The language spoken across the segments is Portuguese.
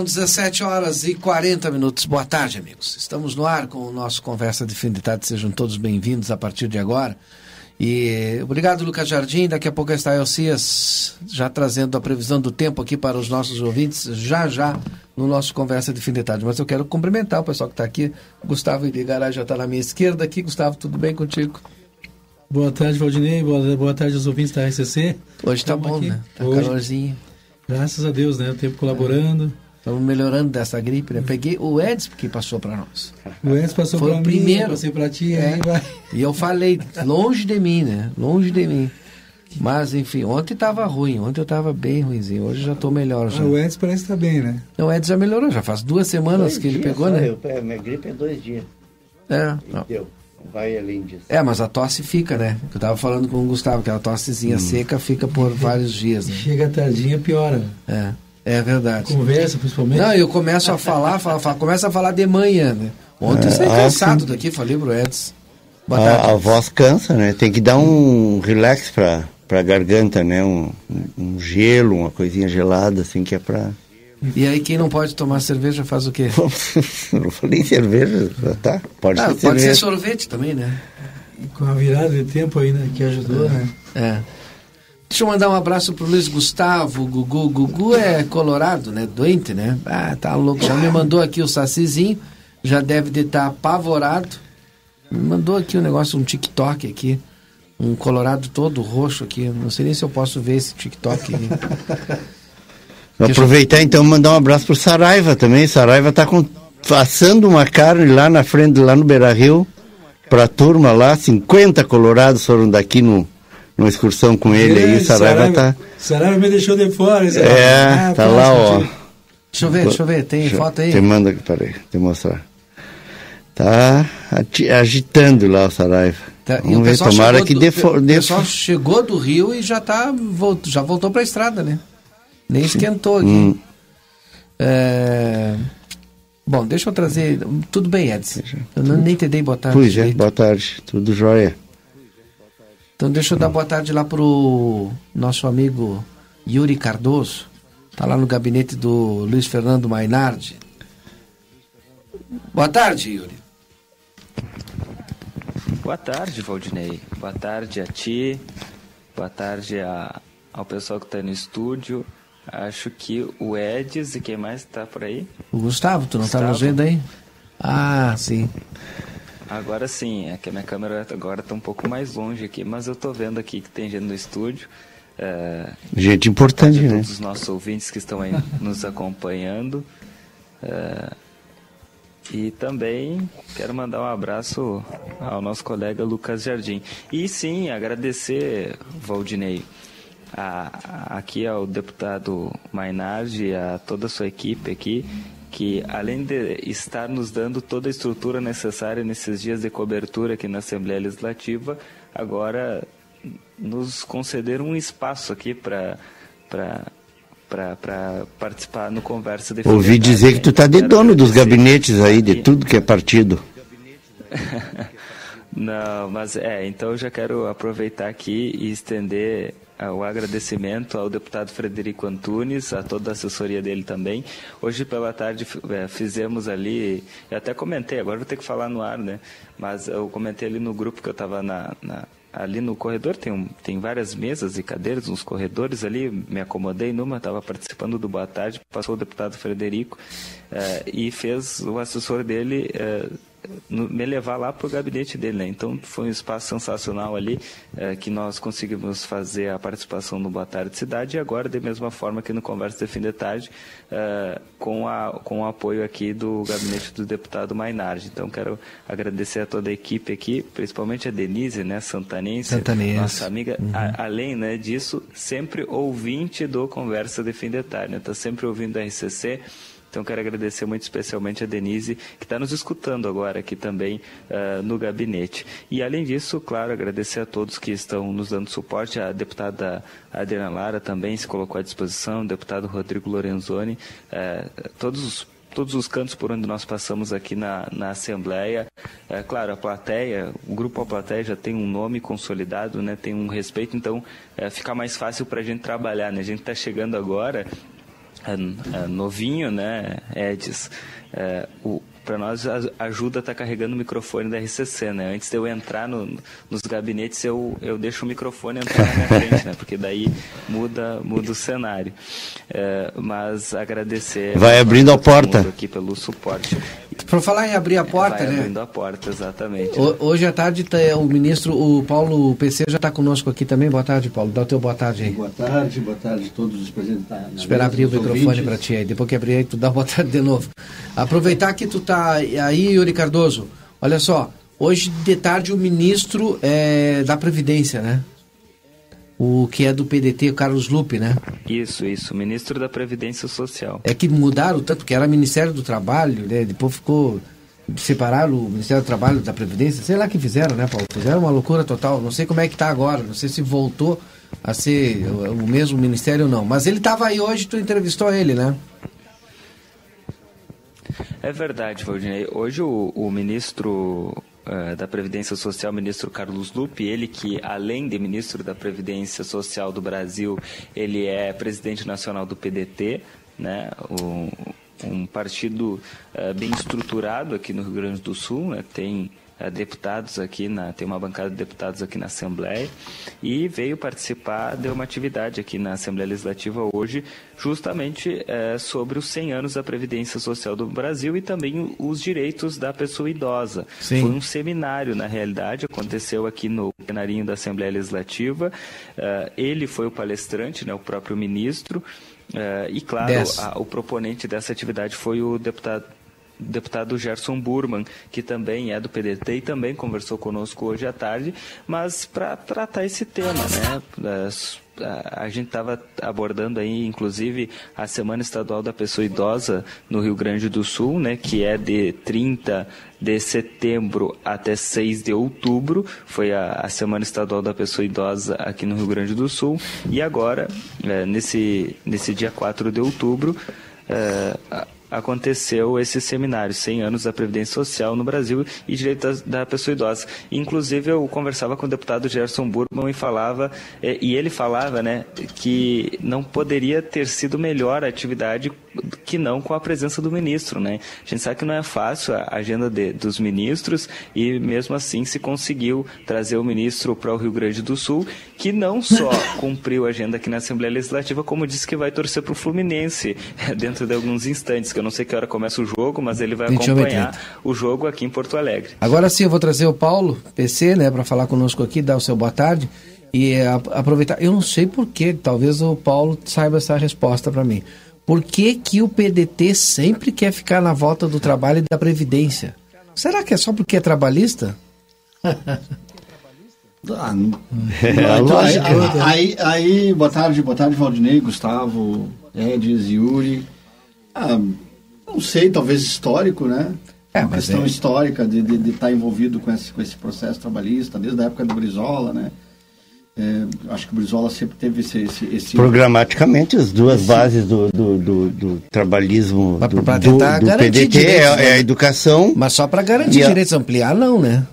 São 17 horas e 40 minutos. Boa tarde, amigos. Estamos no ar com o nosso Conversa de Fim de Tarde. Sejam todos bem-vindos a partir de agora. E obrigado, Lucas Jardim. Daqui a pouco está Elcias já trazendo a previsão do tempo aqui para os nossos ouvintes, já já no nosso Conversa de Fim de Tarde. Mas eu quero cumprimentar o pessoal que está aqui. Gustavo Irigaray já está na minha esquerda aqui. Gustavo, tudo bem contigo? Boa tarde, Valdinei. Boa, boa tarde aos ouvintes da RCC. Hoje está bom, aqui. né? Está calorzinho. Graças a Deus, né? O tempo colaborando. Estamos melhorando dessa gripe, né? Peguei o Edson que passou para nós. O Edson passou para mim, primeiro. passei para ti, é. aí vai. E eu falei, longe de mim, né? Longe de mim. Mas, enfim, ontem estava ruim, ontem eu estava bem ruimzinho, hoje já estou melhor já. Ah, o Edson parece estar tá bem, né? Não, o Edson já melhorou, já faz duas semanas dois que ele pegou, né? Eu, é, minha gripe é dois dias. É. Deu vai além disso. É, mas a tosse fica, né? Eu estava falando com o Gustavo, aquela tossezinha hum. seca fica por vários dias. Né? Chega tardinha, piora. É, é verdade. Conversa, principalmente. Não, eu começo a falar, fala, fala, começo a falar de manhã, né? Ontem é, eu saí ah, cansado daqui, falei pro Edson. A, a, voz cansa, né? Tem que dar um relax para pra garganta, né? Um, um gelo, uma coisinha gelada, assim, que é para e aí quem não pode tomar cerveja faz o quê? não falei cerveja, tá? Pode, ah, ser, pode cerveja. ser sorvete também, né? Com a virada de tempo aí, né? Que ajudou, é. né? É. Deixa eu mandar um abraço pro Luiz Gustavo, Gugu. Gugu é colorado, né? Doente, né? Ah, tá louco. Já me mandou aqui o sacizinho. Já deve de estar tá apavorado. Me mandou aqui um negócio, um TikTok aqui. Um colorado todo roxo aqui. Não sei nem se eu posso ver esse TikTok aqui. Vou aproveitar então mandar um abraço pro Saraiva também. Saraiva tá com, assando uma carne lá na frente, lá no Beira Rio, pra turma lá. 50 colorados foram daqui no, numa excursão com ele é, aí. Saraiva, Saraiva tá. Saraiva me deixou de fora. É, ah, tá lá, ó. Deixa eu ver, deixa eu ver, tem deixa, foto aí? Te manda, peraí, te mostrar. Tá agitando lá o Saraiva. Tá, Vamos ver, tomara que dê O pessoal chegou do Rio e já, tá, voltou, já voltou para a estrada, né? Nem esquentou aqui. Hum. É... Bom, deixa eu trazer. Tudo bem, Edson. Eu não, nem te dei boa tarde. Pois é, boa tarde. Tudo jóia. Então deixa eu dar boa tarde lá pro nosso amigo Yuri Cardoso. Tá lá no gabinete do Luiz Fernando Mainardi. Boa tarde, Yuri. Boa tarde, Valdinei. Boa tarde a ti. Boa tarde a, ao pessoal que está no estúdio Acho que o Edis e quem mais está por aí? O Gustavo, tu não tá nos vendo aí? Ah, sim. Agora sim, é que a minha câmera agora está um pouco mais longe aqui, mas eu estou vendo aqui que tem gente no estúdio. Uh, Gente importante, a né? todos os nossos ouvintes que estão aí nos acompanhando. Uh, e também quero mandar um abraço ao nosso colega Lucas Jardim. E sim, agradecer, Valdinei, a, a, aqui ao deputado Mainardi e a toda a sua equipe aqui, que além de estar nos dando toda a estrutura necessária nesses dias de cobertura aqui na Assembleia Legislativa, agora nos concederam um espaço aqui para para participar no Conversa de Ouvi dizer que tu tá de dono dos gabinetes aí, de tudo que é partido. Não, mas é, então eu já quero aproveitar aqui e estender o agradecimento ao deputado Frederico Antunes, a toda a assessoria dele também. Hoje pela tarde uh, fizemos ali, eu até comentei, agora vou ter que falar no ar, né? Mas eu comentei ali no grupo que eu estava na, na ali no corredor tem, um, tem várias mesas e cadeiras nos corredores ali, me acomodei numa, estava participando do Boa Tarde, passou o deputado Frederico uh, e fez o assessor dele me levar lá para o gabinete dele, né? Então foi um espaço sensacional ali uh, que nós conseguimos fazer a participação no Boa Tarde Cidade e agora, da mesma forma que no Conversa de Fim de Tarde, com, a, com o apoio aqui do gabinete do deputado Mainardi. Então quero agradecer a toda a equipe aqui, principalmente a Denise, né, Santanense, Santanense. nossa amiga, uhum. a, além né, disso, sempre ouvinte do Conversa de Fim de Tarde, está né? sempre ouvindo a RCC. Então quero agradecer muito especialmente a Denise, que está nos escutando agora aqui também uh, no gabinete. E além disso, claro, agradecer a todos que estão nos dando suporte, a deputada Adriana Lara também se colocou à disposição, o deputado Rodrigo Lorenzoni, uh, todos os todos os cantos por onde nós passamos aqui na, na Assembleia. É, claro, a plateia, o grupo A Plateia já tem um nome consolidado, né, tem um respeito, então é, fica mais fácil para a gente trabalhar. Né? A gente está chegando agora, é, é, novinho, né, Edis? É, o, para nós ajuda a estar tá carregando o microfone da RCC, né? Antes de eu entrar no, nos gabinetes, eu, eu deixo o microfone entrar na minha frente, né? Porque daí muda, muda o cenário. É, mas agradecer... Vai abrindo a porta. Aqui pelo suporte. Para falar em abrir a porta, Vai né? abrindo a porta, exatamente. O, hoje à tarde tá, o ministro, o Paulo PC já está conosco aqui também. Boa tarde, Paulo. Dá o teu boa tarde aí. Boa tarde, boa tarde a todos os presentes. Esperar abrir o microfone para ti aí. Depois que abrir aí, tu dá boa tarde de novo. Aproveitar que tu tá aí, Yuri Cardoso. Olha só, hoje de tarde o ministro é, da Previdência, né? O que é do PDT, o Carlos Lupe, né? Isso, isso, ministro da Previdência Social. É que mudaram tanto, que era Ministério do Trabalho, né? Depois ficou. Separaram o Ministério do Trabalho da Previdência, sei lá que fizeram, né, Paulo? Fizeram uma loucura total. Não sei como é que tá agora, não sei se voltou a ser o, o mesmo ministério ou não. Mas ele estava aí hoje, tu entrevistou ele, né? É verdade, Valdinei. Hoje o, o ministro uh, da Previdência Social, ministro Carlos Lupe, ele que, além de ministro da Previdência Social do Brasil, ele é presidente nacional do PDT, né? Um partido uh, bem estruturado aqui no Rio Grande do Sul, né? tem deputados aqui, na, tem uma bancada de deputados aqui na Assembleia, e veio participar de uma atividade aqui na Assembleia Legislativa hoje, justamente uh, sobre os 100 anos da Previdência Social do Brasil e também os direitos da pessoa idosa. Sim. Foi um seminário, na realidade, aconteceu aqui no plenarinho da Assembleia Legislativa. ele foi o palestrante, né, o próprio ministro, Uh, e claro, a, o proponente dessa atividade foi o deputado deputado Gerson Burman, que também é do PDT e também conversou conosco hoje à tarde, mas para tratar esse tema, né? A gente estava abordando aí, inclusive, a Semana Estadual da Pessoa Idosa no Rio Grande do Sul, né, que é de 30 de setembro até 6 de outubro, foi a, a Semana Estadual da Pessoa Idosa aqui no Rio Grande do Sul, e agora, é, nesse, nesse dia 4 de outubro, é, aconteceu esse seminário, 100 anos da Previdência Social no Brasil e direitos da, pessoa idosa. Inclusive, eu conversava com o deputado Gerson Burman e falava, eh, e ele falava, né, que não poderia ter sido melhor a atividade que não com a presença do ministro, né? A gente sabe que não é fácil a agenda de, dos ministros e mesmo assim se conseguiu trazer o ministro para o Rio Grande do Sul, que não só cumpriu a agenda aqui na Assembleia Legislativa, como disse que vai torcer para o Fluminense dentro de alguns instantes, que eu não sei que hora começa o jogo, mas ele vai acompanhar o jogo aqui em Porto Alegre. Agora sim, eu vou trazer o Paulo, PC, né, para falar conosco aqui, dar o seu boa tarde. E aproveitar, eu não sei porquê, talvez o Paulo saiba essa resposta para mim. Por que, que o PDT sempre quer ficar na volta do trabalho e da Previdência? Será que é só porque é trabalhista? Ah, não. então, aí, aí, aí, boa tarde, boa tarde, Valdinei, Gustavo, Edis, Yuri. Ah, não sei, talvez histórico, né? É, uma questão é... histórica de estar de, de tá envolvido com esse, com esse processo trabalhista, desde a época do Brizola, né? É, acho que o Brizola sempre teve esse... esse, esse... Programaticamente, as duas esse... bases do, do, do, do trabalhismo do, do, do PDT é, é, a né? educação... Mas só para garantir direitos, ampliar não, né?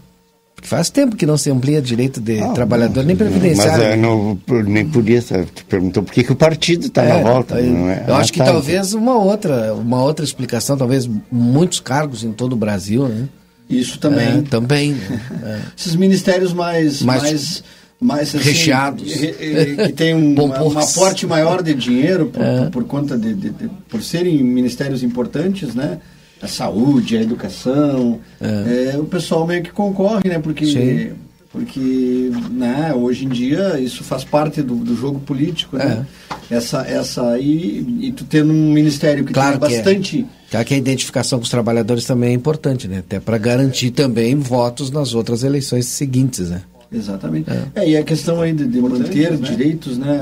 Porque faz tempo que não se amplia direito de ah, trabalhador nem previdenciário. Mas é, não, nem podia, te perguntou por que, que o partido está é, na volta. Eu, é? eu acho ah, que tá. talvez uma outra, uma outra explicação, talvez muitos cargos em todo o Brasil, né? Isso também. É, também. Né? Esses ministérios mais, mais, mais, mais assim, recheados. que tem um, um aporte maior de dinheiro por, por, por conta de, de, de, por serem ministérios importantes, né? a saúde, a educação. É. É, o pessoal meio que concorre, né? Porque, porque né, hoje em dia isso faz parte do, do jogo político, né? É. Essa, essa, e, e tu tendo um ministério que claro tem é. bastante. Claro que a identificação com os trabalhadores também é importante, né? Até para garantir também votos nas outras eleições seguintes, né? Exatamente. É. é. e a questão aí de, de manter né? direitos, né?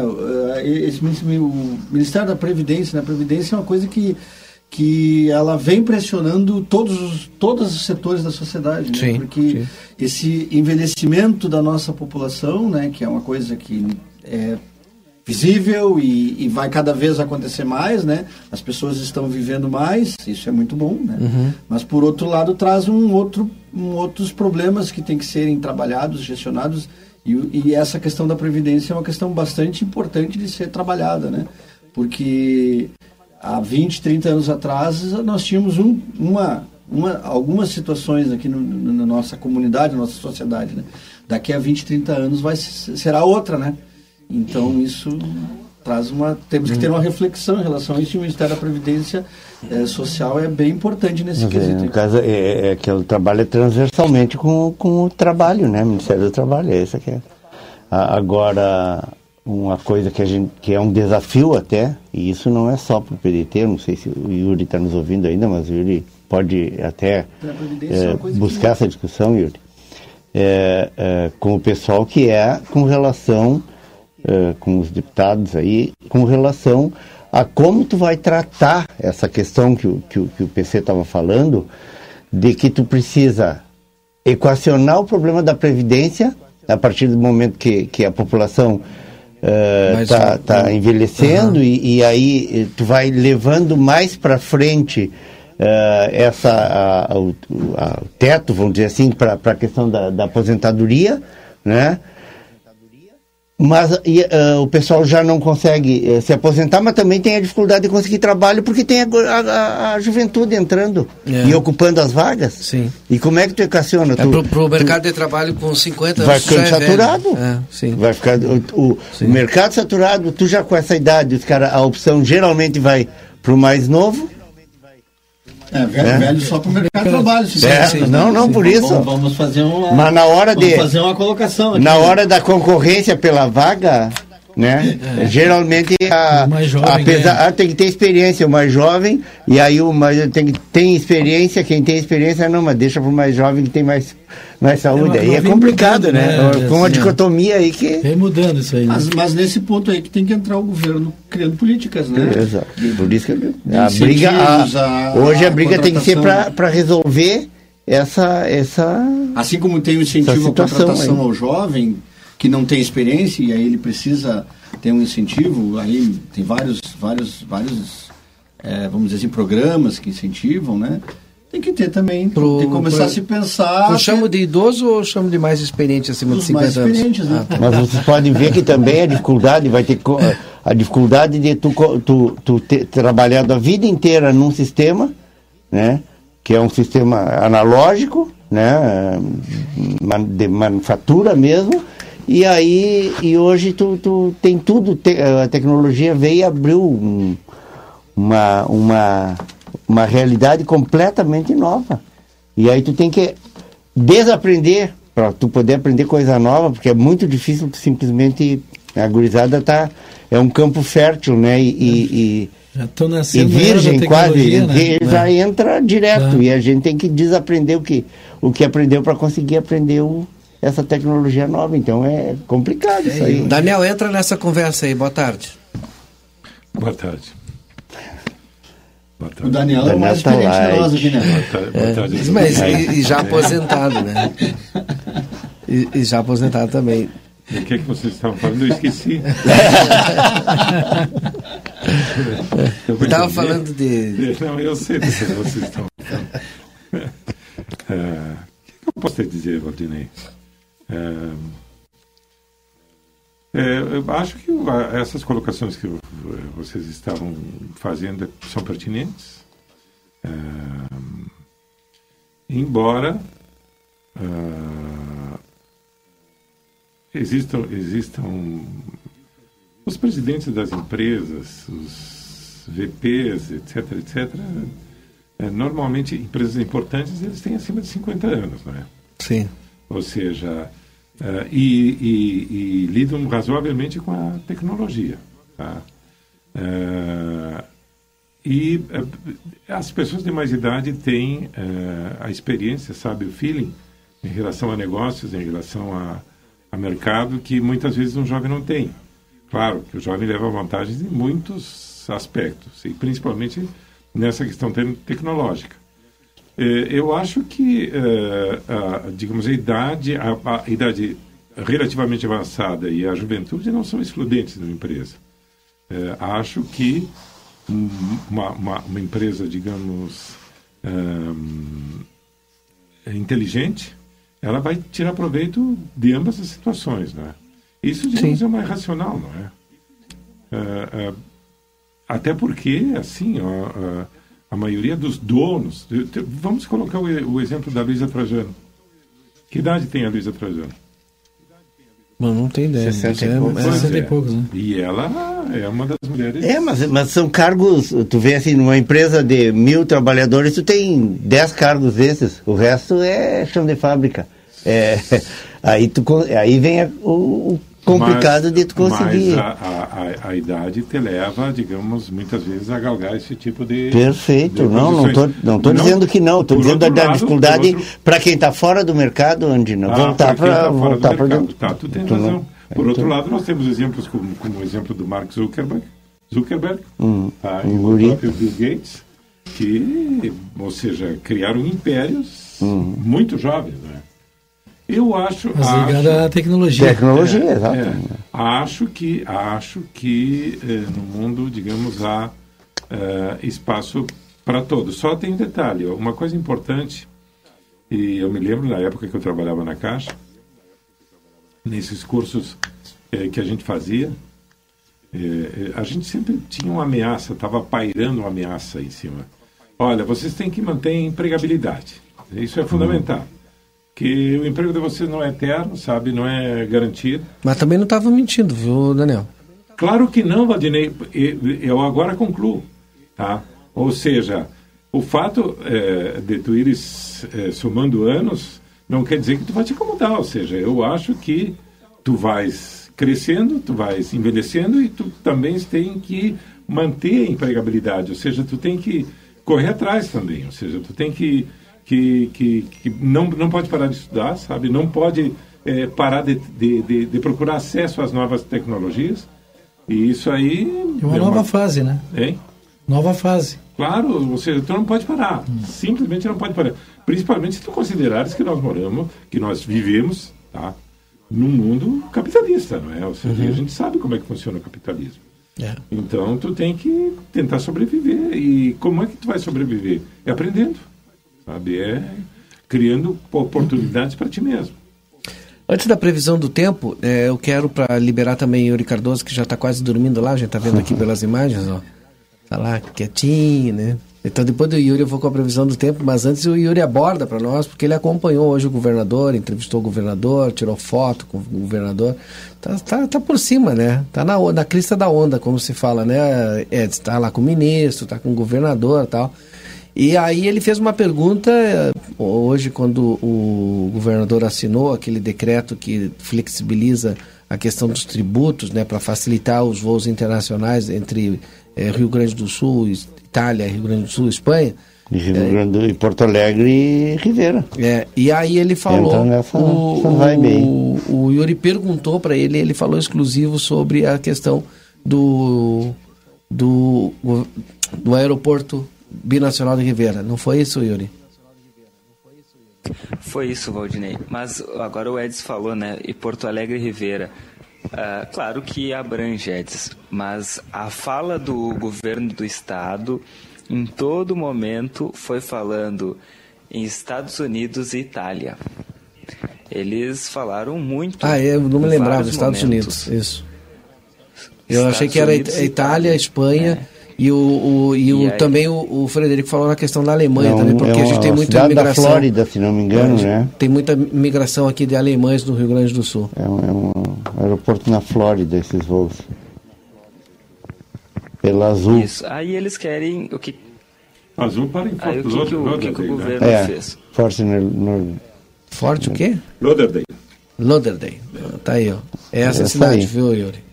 Esse, o Ministério da Previdência, né? A Previdência é uma coisa que que ela vem pressionando todos os, todos os setores da sociedade, né? sim, porque sim. esse envelhecimento da nossa população, né, que é uma coisa que é visível e, e, vai cada vez acontecer mais, né? As pessoas estão vivendo mais, isso é muito bom, né? Uhum. Mas por outro lado traz um outro, um outros problemas que têm que serem trabalhados, gestionados e, e essa questão da previdência é uma questão bastante importante de ser trabalhada, né? Porque há 20, 30 anos atrás, nós tínhamos um, uma, uma, algumas situações aqui no, no, na nossa comunidade, na nossa sociedade. Né? Daqui a 20, 30 anos vai, será outra, né? Então isso traz uma. Temos que ter uma reflexão em relação a isso e o Ministério da Previdência é, Social é bem importante nesse Mas, quesito. No caso, é, é que ele trabalha transversalmente com, com o trabalho, né? Ministério do Trabalho, é isso que é. Agora, uma coisa que, a gente, que é um desafio até, e isso não é só para o PDT, não sei se o Yuri está nos ouvindo ainda, mas o Yuri pode até é, buscar essa discussão, Yuri, é, é, com o pessoal que é com relação, é, com os deputados aí, com relação a como tu vai tratar essa questão que o, que o, que o PC estava falando, de que tu precisa equacionar o problema da Previdência a partir do momento que, que a população está uh, tá envelhecendo uhum. e, e, aí eh, tu vai levando mais para frente uh, essa a, a, o, a, o teto, vamos dizer assim, para a questão da, da, aposentadoria, né? Mas uh, o pessoal já não consegue uh, se aposentar, mas também tem a dificuldade de conseguir trabalho porque tem a, a, a juventude entrando é. e ocupando as vagas. Sim. E como é que tu equaciona? É tu, pro, mercado tu, de trabalho com 50 anos. Vai ficando é saturado. É, sim. Vai ficar o, o, o, mercado saturado, tu já com essa idade, os cara, a opção geralmente vai para o mais novo é, velho, é. velho só para o mercado de trabalho. Sim, é, sim, não, não, por isso. Vamos, vamos, fazer uma. Mas na hora de. fazer uma colocação aqui. Na hora da concorrência pela vaga, né? É. Geralmente a, apesar, ah, tem que ter experiência o mais jovem e aí o mais tem tem experiência quem tem experiência não mas deixa para o mais jovem que tem mais mais saúde é, aí é complicado né, né? com uma dicotomia aí que vem mudando isso aí né? mas, mas, nesse ponto aí que tem que entrar o governo criando políticas né exato por isso que a briga a, hoje a, briga tem que ser para resolver essa essa assim como tem o incentivo à contratação aí. ao jovem que não tem experiência e aí ele precisa ter um incentivo, aí tem vários, vários, vários, é, vamos dizer assim, programas que incentivam, né? Tem que ter também, pro, tem que começar pro, a se pensar. Eu chamo de idoso ou chamo de mais experiente acima de 50 mais anos? Experientes, né? Ah, tá. Mas vocês podem ver que também a dificuldade vai ter a dificuldade de tu, tu, tu ter trabalhado a vida inteira num sistema, né? Que é um sistema analógico, né? De manufatura mesmo e aí, e hoje tu, tu tem tudo, te, a tecnologia veio e abriu um, uma, uma, uma realidade completamente nova. E aí tu tem que desaprender para tu poder aprender coisa nova, porque é muito difícil simplesmente a gurizada tá é um campo fértil, né? E, e, e, e virgem quase, né? já é. entra direto é. e a gente tem que desaprender o que o que aprendeu para conseguir aprender o, essa tecnologia nova. Então é complicado isso aí. Daniel, entra nessa conversa aí. Boa tarde. Boa tarde. O Daniel, Daniel é o mais tá experiente de nós aqui, né? Boa tarde. É, mas e, e, já aposentado, né? E, e já aposentado também. O que é que vocês estavam falando? Eu esqueci. eu estava falando de. Não, eu sei do que vocês estão falando. Uh, o que, eu posso te dizer, Valdinei? Uh, é, eu acho que essas colocações que vocês estavam fazendo são pertinentes. É, embora uh, existam, existam os presidentes das empresas, os VPs, etc., etc., é, normalmente empresas importantes eles têm acima de 50 anos, não é? Sim. Ou seja, uh, e, e, e, lidam razoavelmente com a tecnologia. Tá? Uh, e uh, as pessoas de mais idade têm a experiência, sabe, o feeling em relação a negócios, em relação a, a mercado, que muitas vezes um jovem não tem. Claro que o jovem leva vantagens em muitos aspectos, e principalmente nessa questão tecnológica. É, eu acho que, é, a, digamos, a idade, a, a, idade relativamente avançada e a juventude não são excludentes de uma empresa. É, acho que uma, uma, uma empresa, digamos, inteligente, ela vai tirar proveito de ambas as situações, né? Isso, digamos, Sim. é mais racional, não é? até porque, assim, ó, a maioria dos donos. Vamos colocar o, o exemplo da Luísa Trajano. Que idade tem a Luísa Trajano? Mano, não tem ideia. 60 e poucos, 60 e poucos né? E ela é uma das mulheres. É, mas, mas são cargos. Tu vê assim, numa empresa de mil trabalhadores, tu tem 10 cargos desses. O resto é chão de fábrica. É, aí, tu, aí vem a, o, complicado mas, de tu conseguir. Mas a, a, a, idade te leva, digamos, muitas vezes a galgar esse tipo de. Perfeito, de não, não estou não tô dizendo que não, estou dizendo da, dificuldade para quem está fora do mercado, onde não ah, voltar para tá voltar para dentro. Tá, tu tem tu razão. Por outro lado, nós temos exemplos como, como o exemplo do Mark Zuckerberg, Zuckerberg hum, tá, e o próprio Bill Gates, que, ou seja, criaram impérios hum. muito jovens, né? Eu acho. Mas ligado à tecnologia. Tecnologia, é, exato. É, acho que, acho que eh, no mundo, digamos, há eh, espaço para todos. Só tem um detalhe: uma coisa importante, e eu me lembro na época que eu trabalhava na Caixa, nesses cursos eh, que a gente fazia, a gente sempre tinha uma ameaça, estava pairando uma ameaça em cima. Olha, vocês têm que manter a empregabilidade. Isso é fundamental que o emprego de vocês não é eterno, sabe? Não é garantido. Mas também não estava mentindo, viu, Daniel? Claro que não, Valdinei. Eu agora concluo, tá? Ou seja, o fato é, de tu ires é, somando anos não quer dizer que tu vai te acomodar. Ou seja, eu acho que tu vais crescendo, tu vais envelhecendo e tu também tem que manter a empregabilidade. Ou seja, tu tem que correr atrás também. Ou seja, tu tem que que, que, que não, não pode parar de estudar, sabe? Não pode é, parar de, de, de, de, procurar acesso às novas tecnologias. E isso aí... É uma nova uma... fase, né? Hein? Nova fase. Claro, seja, tu não pode parar. Hum. Simplesmente não pode parar. Principalmente se tu considerares que nós moramos, que nós vivemos, tá? Num mundo capitalista, não é? Ou seja, uhum. a gente sabe como é que funciona o capitalismo. É. Então, tu tem que tentar sobreviver. E como é que tu vai sobreviver? É aprendendo sabe? É criando oportunidades para ti mesmo. Antes da previsão do tempo, é, eu quero para liberar também Yuri Cardoso, que já está quase dormindo lá, a gente está vendo aqui pelas imagens, ó. Tá lá quietinho, né? Então depois do Yuri eu vou com a previsão do tempo, mas antes o Yuri aborda para nós, porque ele acompanhou hoje o governador, entrevistou o governador, tirou foto com o governador. Tá, tá, tá por cima, né? Tá na, na crista da onda, como se fala, né? É, tá lá com o ministro, tá com o governador tal. E aí ele fez uma pergunta hoje, quando o governador assinou aquele decreto que flexibiliza a questão dos tributos, né, para facilitar os voos internacionais entre é, Rio Grande do Sul, Itália, Rio Grande do Sul, Espanha. E Rio é, Grande do, Porto Alegre e Ribeira. É, e aí ele falou. Então, nessa, o, o, o Yuri perguntou para ele, ele falou exclusivo sobre a questão do, do, do aeroporto binacional de Ribeira. Não foi isso, Yuri? Foi isso, Valdinei. Mas agora o Edson falou, né? E Porto Alegre e Ribeira. Uh, claro que abrange, Edson, mas a fala do governo do estado em todo momento foi falando em Estados Unidos e Itália. Eles falaram muito. Ah, eu não me lembrava, Estados momentos. Unidos, isso. Eu Estados achei que era Unidos Itália, Espanha. É. E, o, o e, o, também o, o, Frederico falou na questão da Alemanha é um, também, porque é a gente tem muita imigração. da Flórida, se não me engano, é, né? Tem muita migração aqui de alemães no Rio Grande do Sul. É um, é um aeroporto na Flórida, esses voos. Pela Azul. Isso. Aí eles querem o que. Azul para em que, que, o, que, que o governo é, fez? Forte no, no... Forte o quê? Lauderdale. Lauderdale. Tá aí, ó. É essa, essa cidade, aí. viu, Yuri?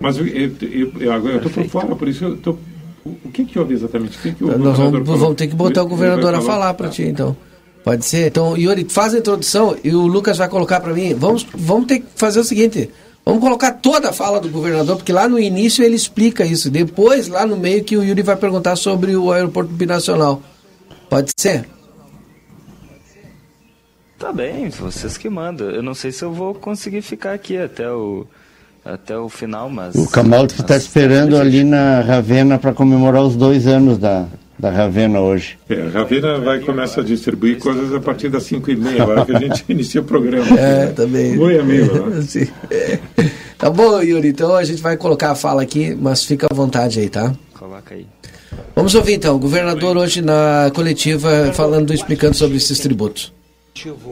Mas eu, eu, eu agora eu estou por fora, por isso eu tô, o que, que houve exatamente? O que que o Nós vamos, vamos, ter que botar o governador a falar para ti, então. Pode ser? Então, Yuri, faz a introdução e o Lucas vai colocar para mim. Vamos, vamos ter que fazer o seguinte: vamos colocar toda a fala do governador, porque lá no início ele explica isso. Depois, lá no meio, que o Yuri vai perguntar sobre o aeroporto binacional. Pode ser? Tá bem, vocês que mandam. Eu não sei se eu vou conseguir ficar aqui até o até o final, mas... O Camalto está esperando ali na Ravena para comemorar os dois anos da, da Ravena hoje. É, a Ravena vai começar a distribuir coisas a partir das 5 e meia, agora que a gente inicia o programa. É, também. Oi, amigo. Né? Sim. Tá bom, Yuri, então a gente vai colocar a fala aqui, mas fica à vontade aí, tá? Coloca aí. Vamos ouvir então, o governador hoje na coletiva falando, explicando sobre esses tributos.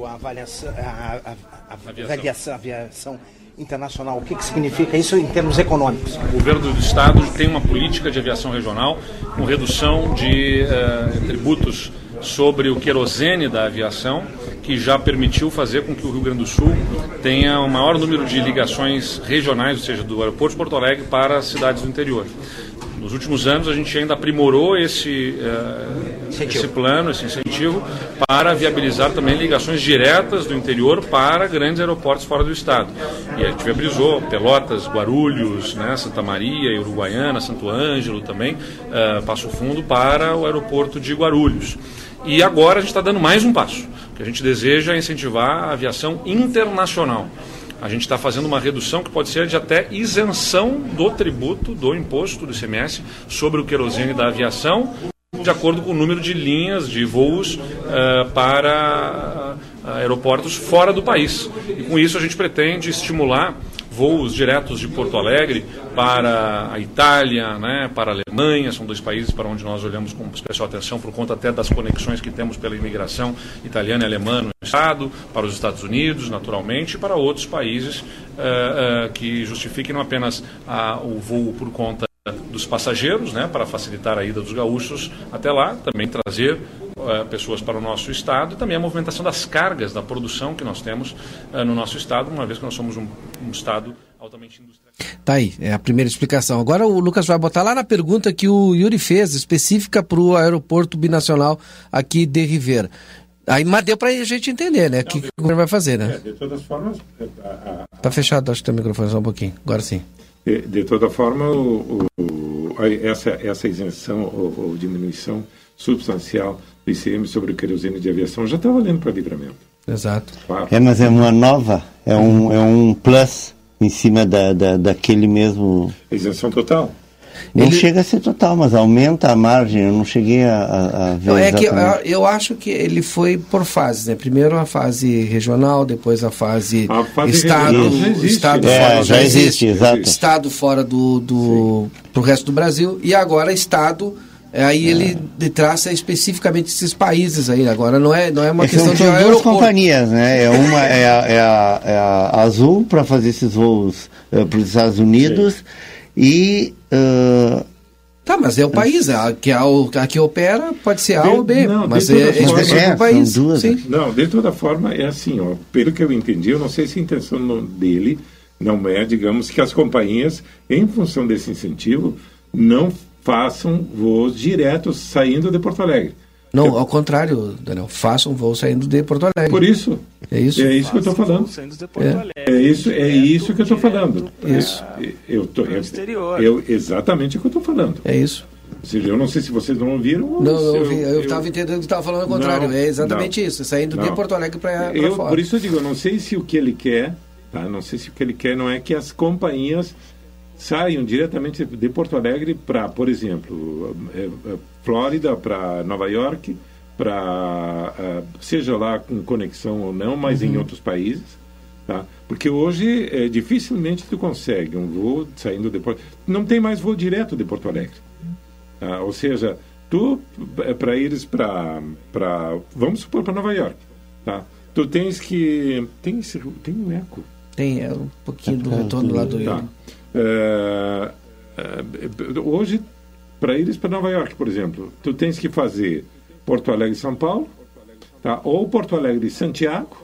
A avaliação, a, a, a avaliação, aviação internacional. O que, que significa isso em termos econômicos? O governo do Estado tem uma política de aviação regional com redução de uh, tributos sobre o querosene da aviação, que já permitiu fazer com que o Rio Grande do Sul tenha o maior número de ligações regionais, ou seja, do aeroporto de Porto Alegre para as cidades do interior. Nos últimos anos, a gente ainda aprimorou esse, uh, esse plano, esse incentivo, para viabilizar também ligações diretas do interior para grandes aeroportos fora do estado. E a gente viabilizou Pelotas, Guarulhos, né, Santa Maria, Uruguaiana, Santo Ângelo também, uh, Passo Fundo, para o aeroporto de Guarulhos. E agora a gente está dando mais um passo, que a gente deseja incentivar a aviação internacional a gente está fazendo uma redução que pode ser de até isenção do tributo, do imposto do ICMS sobre o querosene da aviação, de acordo com o número de linhas de voos uh, para uh, aeroportos fora do país. E com isso a gente pretende estimular voos diretos de Porto Alegre para a Itália, né, para a Alemanha, são dois países para onde nós olhamos com especial atenção por conta até das conexões que temos pela imigração italiana e alemã no Estado, para os Estados Unidos, naturalmente, e para outros países uh, uh, que justifiquem não apenas uh, o voo por conta dos passageiros, né, para facilitar a ida dos gaúchos até lá, também trazer pessoas para o nosso estado e também a movimentação das cargas da produção que nós temos uh, no nosso estado, uma vez que nós somos um, um estado altamente industrial. Tá aí, é a primeira explicação. Agora o Lucas vai botar lá na pergunta que o Yuri fez, específica para o aeroporto binacional aqui de Ribeira. Aí, mas deu para a gente entender, né? O que, que o governo vai fazer, né? É, de todas formas. É, a, a... Tá fechado, acho que tem o microfone só um pouquinho. Agora sim. De, de toda forma, o, o, essa, essa isenção ou, ou, diminuição substancial do ICM sobre o querosene de aviação já está valendo para livramento. Exato. Claro. É, mas é uma nova, é um, é um plus em cima da, da, daquele mesmo. Isenção total. Não Ele... chega a ser total, mas aumenta a margem. Eu não cheguei a, a, ver. Não, é que eu, eu, acho que ele foi por fases, né? Primeiro a fase regional, depois a fase, a fase estado, existe, estado é, fora, já existe, exato. estado fora do, do pro resto do Brasil e agora estado é, Aí é. ele traça especificamente esses países aí. Agora não é, não é uma é, questão são, de duas companhias, né? É uma é a, é a, é a Azul para fazer esses voos uh, para os Estados Unidos Sim. e uh, Tá, mas é o país, a que, a, a que opera pode ser A de, ou B, não, mas é, é forma, é, o país. Duas, sim. Não, de toda forma é assim, ó, pelo que eu entendi, eu não sei se a intenção dele não é, digamos, que as companhias, em função desse incentivo, não façam voos diretos saindo de Porto Alegre. Não, ao contrário, Daniel, façam voo saindo de Porto Alegre. Por isso. É isso. É isso que eu estou falando. É. é. isso, é isso que eu estou falando. Isso. Eu tô, eu, eu, exatamente o que eu estou falando. É isso. Seja, eu não sei se vocês não ouviram. Não, eu ouvi. Eu estava entendendo que estava falando ao contrário. Não, é exatamente não, isso. Saindo não. de Porto Alegre para fora. Por isso eu digo, eu não sei se o que ele quer, tá? Não sei se o que ele quer não é que as companhias saiam diretamente de Porto Alegre para, por exemplo, é, é, Flórida, para Nova York, para é, seja lá com conexão ou não, mas uhum. em outros países, tá? Porque hoje é, dificilmente tu consegue um voo saindo de Porto, não tem mais voo direto de Porto Alegre, tá? ou seja, tu para ires para para vamos supor para Nova York, tá? Tu tens que tem tem um eco. Tem é um pouquinho do retorno lá do tá. É, hoje, para ir para Nova York, por exemplo, tu tens que fazer Porto Alegre São Paulo, tá? ou Porto Alegre Santiago,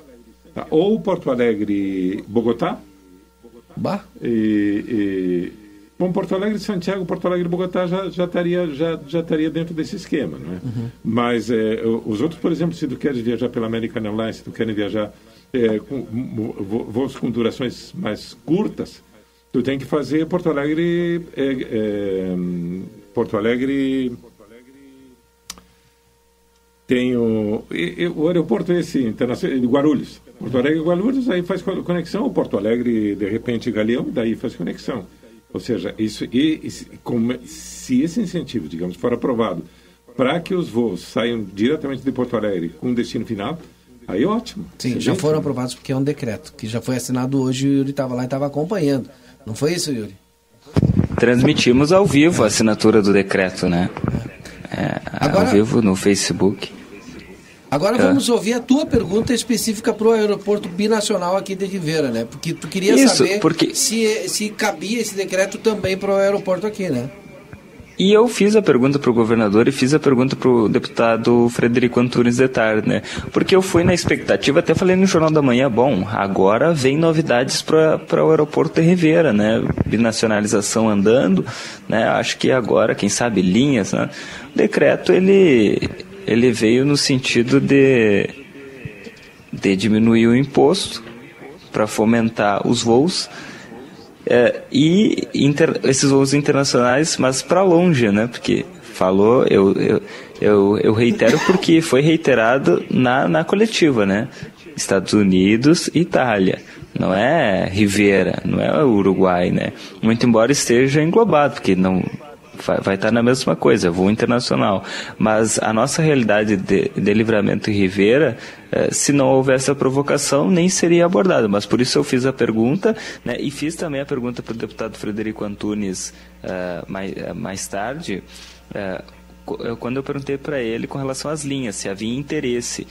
tá? ou Porto Alegre Bogotá. Bah. E, e, bom, Porto Alegre Santiago, Porto Alegre Bogotá já, já, estaria, já, já estaria dentro desse esquema. Né? Uhum. Mas é, os outros, por exemplo, se tu queres viajar pela American Airlines, se tu queres viajar é, com voos com durações mais curtas, tu tem que fazer Porto Alegre é, é, Porto Alegre tem o, o aeroporto esse internacional de Guarulhos. Porto Alegre Guarulhos aí faz conexão. O Porto Alegre de repente Galeão daí faz conexão. Ou seja isso e, e se esse incentivo digamos for aprovado para que os voos saiam diretamente de Porto Alegre com destino final aí ótimo. Sim já foram aprovados porque é um decreto que já foi assinado hoje e Yuri estava lá e estava acompanhando não foi isso, Yuri? Transmitimos ao vivo a assinatura do decreto, né? É, Agora, ao vivo no Facebook. Agora é. vamos ouvir a tua pergunta específica para o aeroporto binacional aqui de Ribeira, né? Porque tu queria Isso, saber porque... se, se cabia esse decreto também para o aeroporto aqui, né? E eu fiz a pergunta para o governador e fiz a pergunta para o deputado Frederico Antunes de tarde, né? Porque eu fui na expectativa, até falei no Jornal da Manhã, bom, agora vem novidades para o aeroporto de Ribeira, né? Binacionalização andando, né? Acho que agora, quem sabe, linhas, né? O decreto, ele, ele veio no sentido de, de diminuir o imposto para fomentar os voos, é, e inter, esses voos internacionais, mas para longe, né? Porque falou, eu, eu, eu, eu, reitero porque foi reiterado na, na coletiva, né? Estados Unidos e Itália. Não é Riviera, não é Uruguai, né? Muito embora esteja englobado, porque não, vai, vai estar na mesma coisa, voo internacional. Mas a nossa realidade de, de livramento e Rivera, eh, se não houvesse a provocação, nem seria abordada. Mas por isso eu fiz a pergunta, né, e fiz também a pergunta para o deputado Frederico Antunes eh, mais, eh, mais tarde, quando eu perguntei para ele com relação às linhas, se havia interesse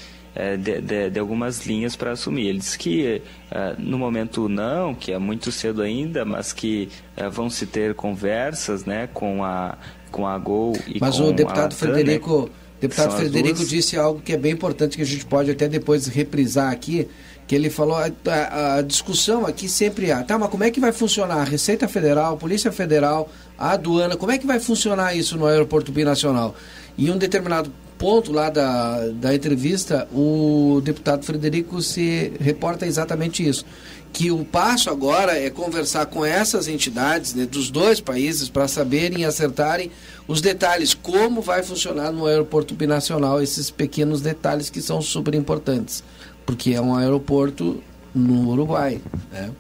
de, de, de, algumas linhas para assumir. Ele disse que é, no momento não, que é muito cedo ainda, mas que é, vão se ter conversas né, com, a, com a Gol e mas com o deputado Latam, Frederico, né, deputado Frederico disse algo que é bem importante que a gente pode até depois reprisar aqui, que ele falou a, a, a discussão aqui sempre há, tá, mas como é que vai funcionar a Receita Federal, Polícia Federal, a aduana, como é que vai funcionar isso no aeroporto binacional? E um determinado ponto lá da, da entrevista, o deputado Frederico se reporta exatamente isso. Que o passo agora é conversar com essas entidades né, dos dois países para saberem e acertarem os detalhes, como vai funcionar no aeroporto binacional, esses pequenos detalhes que são super importantes, porque é um aeroporto no Uruguai. Né?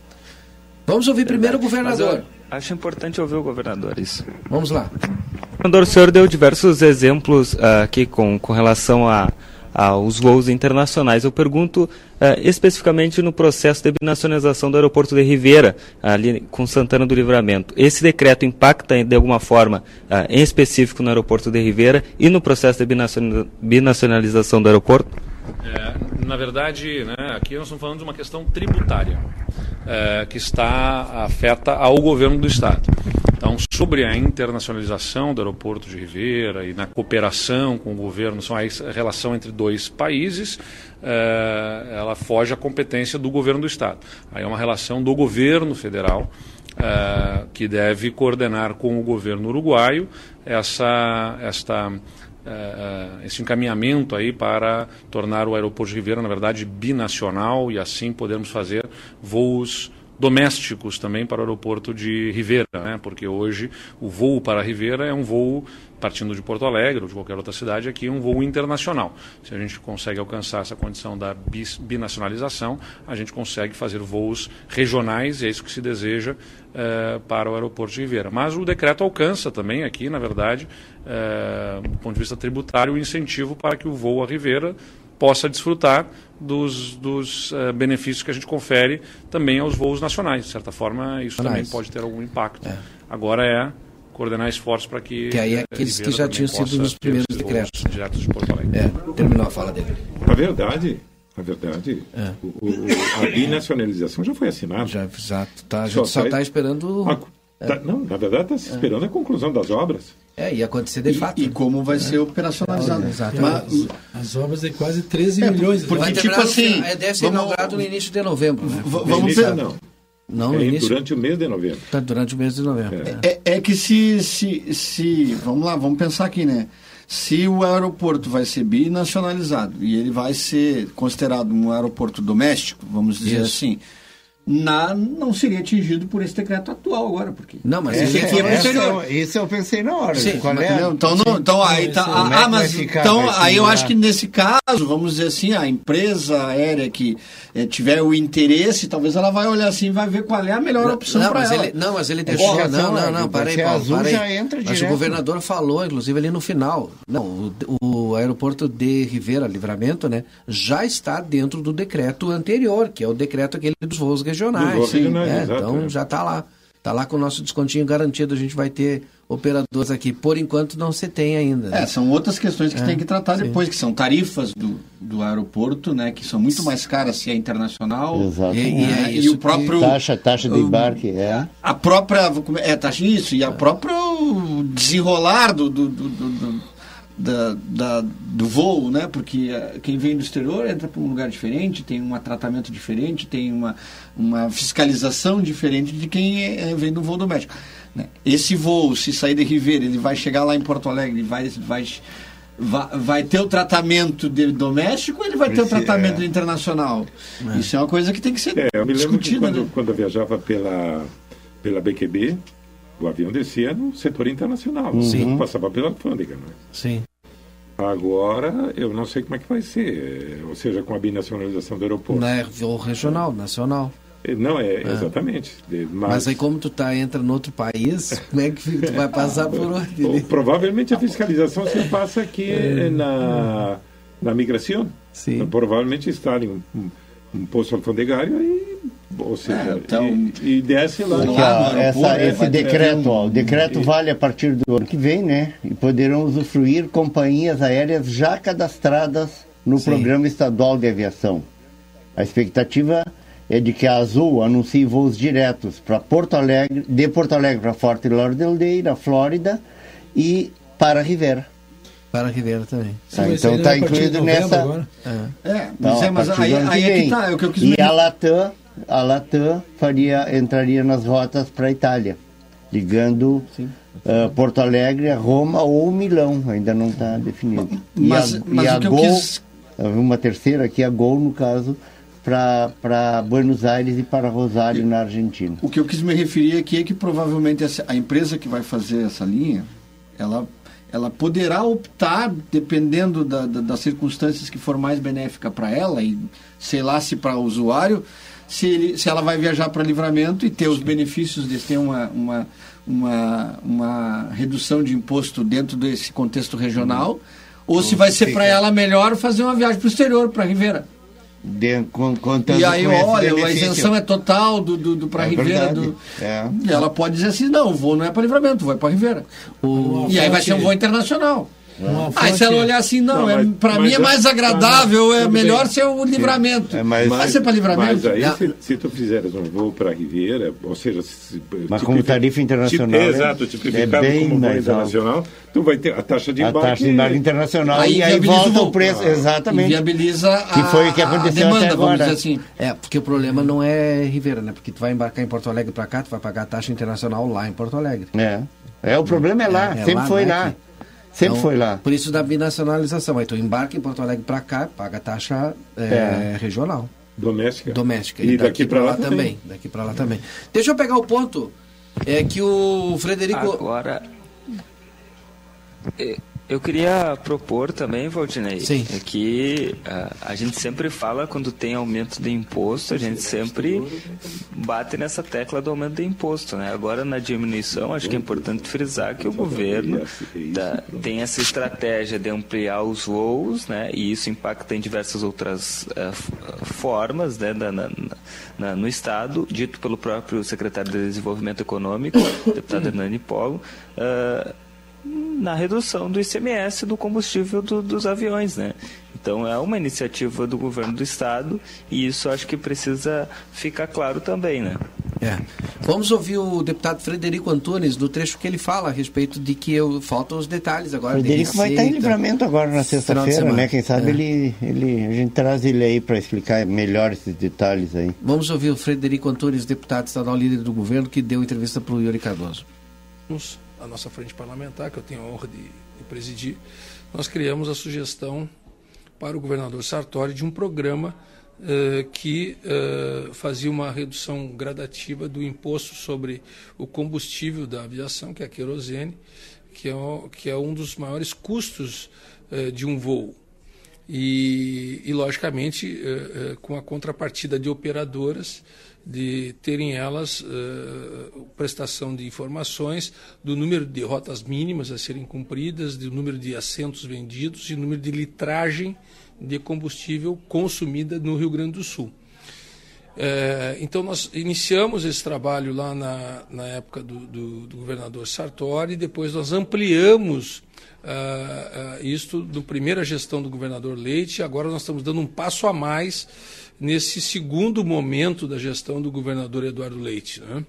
Vamos ouvir primeiro o governador. Acho importante ouvir o governador isso. Vamos lá. Governador, o senhor deu diversos exemplos uh, aqui com, com relação a, aos voos internacionais. Eu pergunto uh, especificamente no processo de binacionalização do aeroporto de Ribeira, ali com Santana do Livramento. Esse decreto impacta de alguma forma, uh, em específico no aeroporto de Ribeira e no processo de binacionalização do aeroporto? É, na verdade, né, aqui nós estamos falando de uma questão tributária é, que está afeta ao governo do estado. Então, sobre a internacionalização do aeroporto de Ribeira e na cooperação com o governo, são a relação entre dois países, eh, ela foge à competência do governo do Estado. Aí é uma relação do governo federal eh, que deve coordenar com o governo uruguaio essa, esta uh, esse encaminhamento aí para tornar o aeroporto de Ribeira, na verdade, binacional e assim podermos fazer voos domésticos também para o aeroporto de Ribeira, né? porque hoje o voo para Ribeira é um voo partindo de Porto Alegre ou de qualquer outra cidade, aqui é um voo internacional. Se a gente consegue alcançar essa condição da binacionalização, a gente consegue fazer voos regionais, e é isso que se deseja eh, para o aeroporto de Ribeira. Mas o decreto alcança também aqui, na verdade, eh, do ponto de vista tributário, o incentivo para que o voo a Ribeira possa desfrutar dos, dos uh, benefícios que a gente confere também aos voos nacionais. De certa forma, isso também pode ter algum impacto. É. Agora é coordenar esforços para que. Que aí é aqueles que já tinham sido nos primeiros decretos. Diretos de Porto Alegre. É, terminou a fala dele. Na verdade, na verdade, é. o, o, a binacionalização já foi assinada. Já, exato. Tá, a gente só está tá esperando. A, tá, não, na verdade, está se é. esperando a conclusão das obras. É, ia acontecer de e, fato. E como vai ser operacionalizado. É, Mas, as obras de quase 13 é, milhões. Porque, tipo assim... É, deve ser vamos, inaugurado no início de novembro. Né? Vamos ver. Não. Não, é, início... durante o mês de novembro. Tá, durante o mês de novembro. É, é, é que se, se, se. Vamos lá, vamos pensar aqui, né? Se o aeroporto vai ser binacionalizado e ele vai ser considerado um aeroporto doméstico, vamos dizer Isso. assim, na, não seria atingido por esse decreto atual agora, porque não, mas esse aqui é posterior. Isso eu pensei na hora. Sim, é? Então, não, então aí tá, ah, ah mas então aí eu acho que nesse caso, vamos dizer assim, a empresa aérea que é, tiver o interesse, talvez ela vai olhar assim, vai ver qual é a melhor não, opção para ela. Ele, não, mas ele deixou, é, não, não, não, parei, Paulo, azul parei. já entra mas o governador falou, inclusive ali no final, não, o, o aeroporto de Rivera Livramento, né, já está dentro do decreto anterior, que é o decreto aquele dos voos regionais. Sim, regionais é, exato, então é. já está lá. Está lá com o nosso descontinho garantido, a gente vai ter operadores aqui. Por enquanto não se tem ainda. Né? É, são outras questões que é, tem que tratar sim. depois, que são tarifas do, do aeroporto, né, que são muito mais caras se é internacional. Exato. E, e, é e o próprio taxa, taxa de embarque, é. A própria é taxa isso e a próprio desenrolar do, do, do, do da, da, do voo, né? Porque uh, quem vem do exterior entra para um lugar diferente, tem um tratamento diferente, tem uma, uma fiscalização diferente de quem é, vem do voo doméstico. Né? Esse voo, se sair de Ribeira, ele vai chegar lá em Porto Alegre, vai, vai, vai, vai ter o tratamento de doméstico ou ele vai ter o tratamento é. internacional? É. Isso é uma coisa que tem que ser é, eu me lembro que quando, né? quando eu viajava pela, pela BQB, o avião descia no setor internacional. Sim. Passava pela alfândega, não é? Sim. Agora, eu não sei como é que vai ser, ou seja, com a binacionalização do aeroporto. Não é voo regional, nacional. É, não, é, é. exatamente. Mas... mas... aí como tu tá, entra no outro país, como é que tu vai passar por onde? Né? Provavelmente a fiscalização se passa aqui é. na, na migração. Sim. Provavelmente está em um, um, um posto alfandegário e ou seja, é, então, e, e, desce lá. Aqui, ó, essa, esse decreto, ó, o decreto e, vale a partir do ano que vem, né? E poderão usufruir companhias aéreas já cadastradas no sim. Programa Estadual de Aviação. A expectativa é de que a Azul anuncie voos diretos para Porto Alegre, de Porto Alegre para Fort Lauderdale, na Flórida, e para Rivera. Para Rivera também. Ah, então está incluído nessa. É, é mas, é, mas aí, aí é que tá, é o que eu quis E a Latam a Latam faria, entraria nas rotas para a Itália, ligando uh, Porto Alegre a Roma ou Milão, ainda não está definido. Mas, e a, mas e a Gol, quis... uma terceira aqui, a Gol, no caso, para Buenos Aires e para Rosário, na Argentina. O que eu quis me referir aqui é que provavelmente essa, a empresa que vai fazer essa linha, ela ela poderá optar, dependendo da, da, das circunstâncias que for mais benéfica para ela, e sei lá se para o usuário, se, ele, se ela vai viajar para livramento e ter os benefícios de ter uma, uma, uma, uma redução de imposto dentro desse contexto regional, ou, ou se vai ser para ela melhor fazer uma viagem para o exterior, para a Ribeira. De, com, e aí, olha, a isenção é total do, do, do para é Ribeira. Do, é. E ela pode dizer assim: não, o voo não é para livramento, vai para Ribeira. O, e aí vai ser um voo internacional. Ah, se ela olhar assim, não, não é, para mim é mais agradável, é melhor bem. ser o livramento. É mais, vai ser para livramento. Mas aí, se, se, tu fizeres um voo para a Riviera, ou seja, se, mas como tarifa internacional. Tipo, é, exato, tipificado é como voo internacional, alto. tu vai ter a taxa de embarque. A taxa de embarque internacional aí e aí volta o, preço. Ah, exatamente. viabiliza a, que foi o que aconteceu demanda, até agora. Vamos dizer assim. É, porque o problema não é Riviera, né? Porque tu vai embarcar em Porto Alegre para cá, tu vai pagar a taxa internacional lá em Porto Alegre. É. É, o problema é lá, é, é sempre lá, foi lá. Aqui. Sempre então, foi lá. Por isso da binacionalização. Aí tu embarca em Porto Alegre para cá, paga taxa é, é. regional. Doméstica. Doméstica. E, e daqui, daqui para lá, lá, também. Daqui para lá também. Deixa eu pegar o ponto. É que o Frederico. Agora. Eu queria propor também, Valdinei, Sim. É que uh, a gente sempre fala quando tem aumento de imposto, a gente sempre bate nessa tecla do aumento de imposto. Né? Agora, na diminuição, acho que é importante frisar que o governo da, tem essa estratégia de ampliar os voos, né? e isso impacta em diversas outras uh, formas né? Da, na, na, no Estado, dito pelo próprio secretário de Desenvolvimento Econômico, deputado Hernani Polo. Uh, na redução do ICMS do combustível do, dos aviões, né? Então é uma iniciativa do governo do estado e isso acho que precisa ficar claro também, né? É. Vamos ouvir o deputado Frederico Antunes no trecho que ele fala a respeito de que eu, faltam os detalhes agora. Frederico de vai estar em livramento agora na sexta-feira, né? Quem sabe é. ele, ele, a gente traz ele aí para explicar melhor esses detalhes aí. Vamos ouvir o Frederico Antunes, deputado estadual líder do governo, que deu entrevista para o Yuri Cardoso a nossa frente parlamentar, que eu tenho a honra de, de presidir, nós criamos a sugestão para o governador Sartori de um programa uh, que uh, fazia uma redução gradativa do imposto sobre o combustível da aviação, que é a querosene, que é, que é um dos maiores custos uh, de um voo. E, e logicamente, com a contrapartida de operadoras de terem elas uh, prestação de informações do número de rotas mínimas a serem cumpridas, do número de assentos vendidos e número de litragem de combustível consumida no Rio Grande do Sul. Uh, então, nós iniciamos esse trabalho lá na, na época do, do, do governador Sartori, depois nós ampliamos uh, isto na primeira gestão do governador Leite, agora nós estamos dando um passo a mais nesse segundo momento da gestão do governador Eduardo Leite. Né?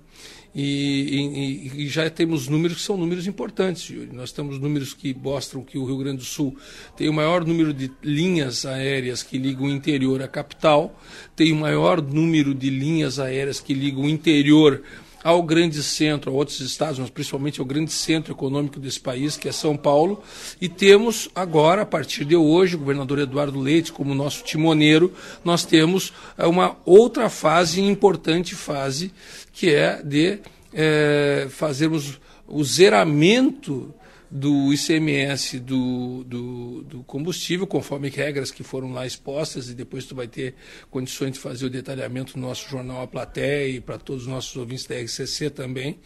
E, e, e, já temos números que são números importantes, Yuri. Nós temos números que mostram que o Rio Grande do Sul tem o maior número de linhas aéreas que ligam o interior à capital, tem o maior número de linhas aéreas que ligam o interior ao grande centro, a outros estados, mas principalmente ao grande centro econômico desse país, que é São Paulo. E temos agora, a partir de hoje, o governador Eduardo Leite, como nosso timoneiro, nós temos eh, uma outra fase, importante fase, que é de é, fazermos o zeramento do ICMS do, do, do, combustível, conforme regras que foram lá expostas, e depois tu vai ter condições de fazer o detalhamento no nosso jornal A Plateia e para todos os nossos ouvintes da RCC também,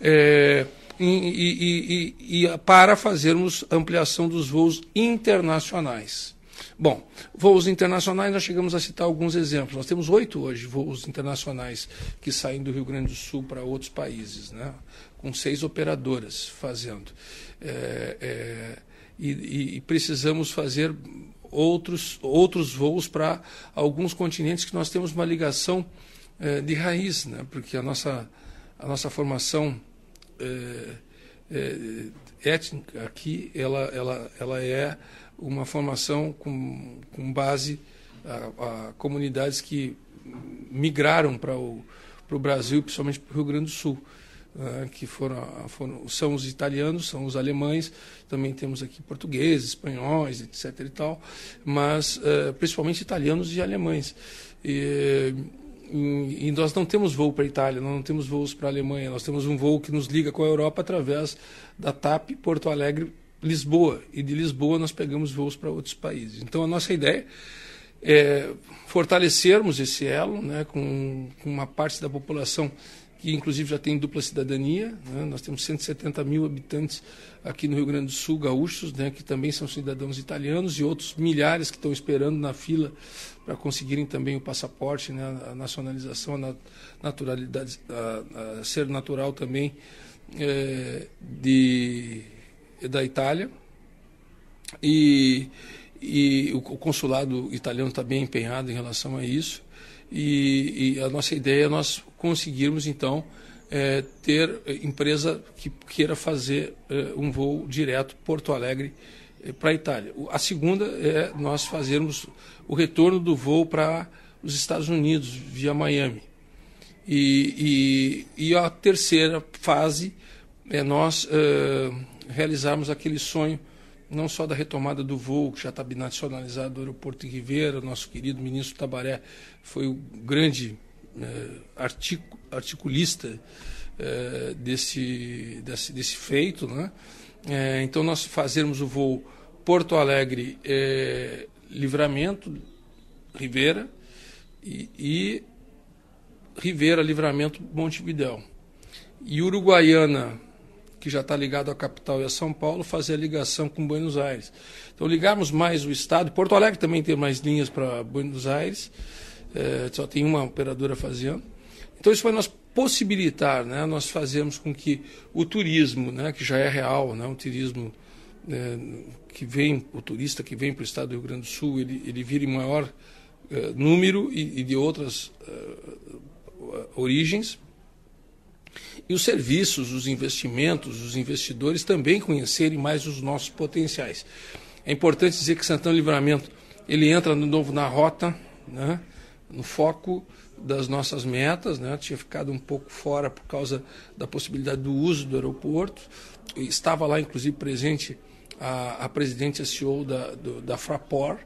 é, e, e, e, e para fazermos ampliação dos voos internacionais. Bom, voos internacionais, nós chegamos a citar alguns exemplos. Nós temos oito hoje voos internacionais que saem do Rio Grande do Sul para outros países, né? com seis operadoras fazendo. É, é, e, e, precisamos fazer outros, outros voos para alguns continentes que nós temos uma ligação é, de raiz, né? porque a nossa, a nossa formação é, é, étnica aqui ela, ela, ela é uma formação com, com base a, a comunidades que migraram para o, para o Brasil, principalmente para o Rio Grande do Sul. Né, que foram, foram, são os italianos, são os alemães, também temos aqui portugueses, espanhóis, etc. e tal, mas uh, principalmente italianos e alemães. E, e, e nós não temos voo para a Itália, nós não temos voos para a Alemanha, nós temos um voo que nos liga com a Europa através da TAP Porto Alegre Lisboa e de Lisboa nós pegamos voos para outros países. Então a nossa ideia é fortalecermos esse elo né, com, com uma parte da população que inclusive já tem dupla cidadania. Né? Nós temos 170 mil habitantes aqui no Rio Grande do Sul, gaúchos, né, que também são cidadãos italianos, e outros milhares que estão esperando na fila para conseguirem também o passaporte, né, a nacionalização, a naturalidade, a, a ser natural também é, de, da Itália. e, e o consulado italiano está bem empenhado em relação a isso. E, e, a nossa ideia é nós conseguirmos, então, é, ter empresa que queira fazer é, um voo direto Porto Alegre é, para a Itália. A segunda é nós fazermos o retorno do voo para os Estados Unidos, via Miami. E, e, e a terceira fase é nós é, realizarmos aquele sonho não só da retomada do voo, que já está binacionalizado do aeroporto de Ribeira, nosso querido ministro Tabaré foi o grande é, articu articulista é, desse, desse, desse, feito. Né? É, então, nós fazermos o voo Porto Alegre, Livramento, Ribeira, e, e Ribeira, Livramento, Montevidéu. E Uruguaiana, que já está ligado à capital e a São Paulo, fazer a ligação com Buenos Aires. Então, ligarmos mais o Estado. Porto Alegre também tem mais linhas para Buenos Aires, é, só tem uma operadora fazendo. Então, isso vai nos possibilitar, né, nós fazermos com que o turismo, né, que já é real, né, um turismo é, que vem, o turista que vem para o estado do Rio Grande do Sul, ele, ele vira em maior é, número e, e, de outras é, origens, e os serviços, os investimentos, os investidores também conhecerem mais os nossos potenciais. É importante dizer que Santana Livramento ele entra de novo na rota, né, no foco das nossas metas, né, tinha ficado um pouco fora por causa da possibilidade do uso do aeroporto. Estava lá, inclusive, presente a, a presidente a CEO da, do, da Fraport,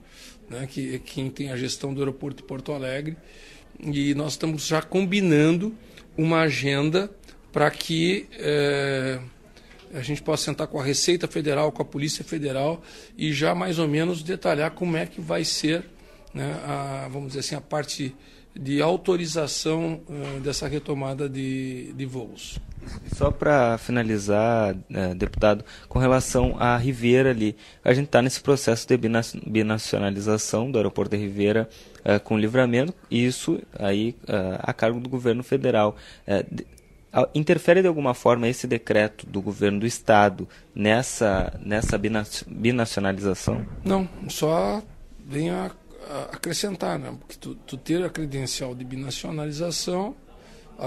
né, que é quem tem a gestão do aeroporto de Porto Alegre, e nós estamos já combinando uma agenda para que é, a gente possa sentar com a Receita Federal, com a Polícia Federal e já mais ou menos detalhar como é que vai ser, né, a, vamos dizer assim, a parte de autorização uh, dessa retomada de, de voos. Só para finalizar, uh, deputado, com relação à Riviera ali, a gente está nesse processo de binacionalização do aeroporto de Riviera uh, com livramento, isso aí a cargo do governo federal. De, interfere de alguma forma esse decreto do governo do estado nessa nessa binacionalização? Não, só vem a, a acrescentar, né? Porque tu, tu, ter a credencial de binacionalização,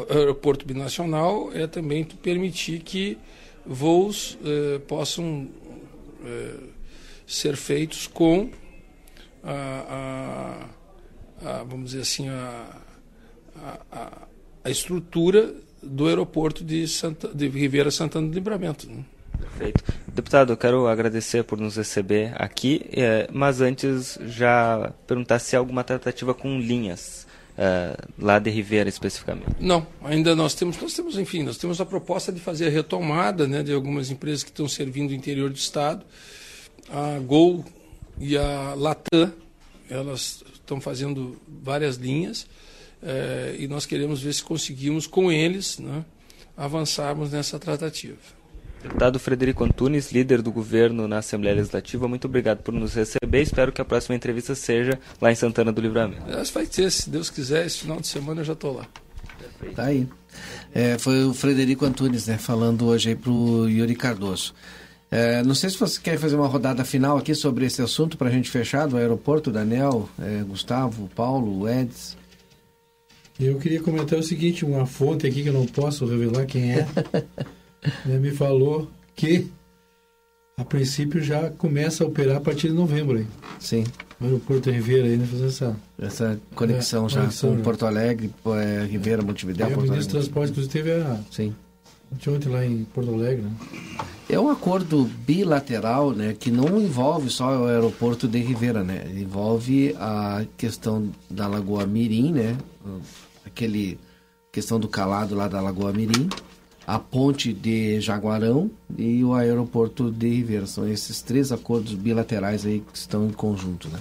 aeroporto binacional, é também tu permitir que voos eh, possam eh, ser feitos com a, a, a, vamos dizer assim a, a, a estrutura do aeroporto de, Santa, de Ribeira Santana do Livramento. Né? Perfeito. Deputado, eu quero agradecer por nos receber aqui, é, mas antes já perguntar se há alguma tratativa com linhas. É, lá de Ribeira especificamente? Não, ainda nós temos, nós temos, enfim, nós temos a proposta de fazer a retomada né, de algumas empresas que estão servindo o interior do estado. A Gol e a Latam, elas estão fazendo várias linhas é, e nós queremos ver se conseguimos, com eles, né, avançarmos nessa tratativa. Deputado Frederico Antunes, líder do governo na Assembleia Legislativa, muito obrigado por nos receber. Espero que a próxima entrevista seja lá em Santana do Livramento. Vai ser, se Deus quiser, esse final de semana eu já estou lá. Tá aí. É, foi o Frederico Antunes, né, falando hoje aí para o Yuri Cardoso. É, não sei se você quer fazer uma rodada final aqui sobre esse assunto para a gente fechar do aeroporto, Daniel, é, Gustavo, Paulo, Eds. Eu queria comentar o seguinte, uma fonte aqui que eu não posso revelar quem é, né, me falou que a princípio já começa a operar a partir de novembro aí. Sim. O aeroporto Ribeira aí, né, fazer essa... Essa conexão é, já conexão, com né? Porto Alegre, é, Ribeira, Montevidéu, é, Porto. O ministro do Transporte, inclusive, teve a... Sim. Ontem lá em Porto Alegre, né? É um acordo bilateral, né, que não envolve só o aeroporto de Ribeira, né? Envolve a questão da Lagoa Mirim, né? aquele questão do calado lá da Lagoa Mirim, a ponte de Jaguarão e o aeroporto de Ribeira. São esses três acordos bilaterais aí que estão em conjunto, né?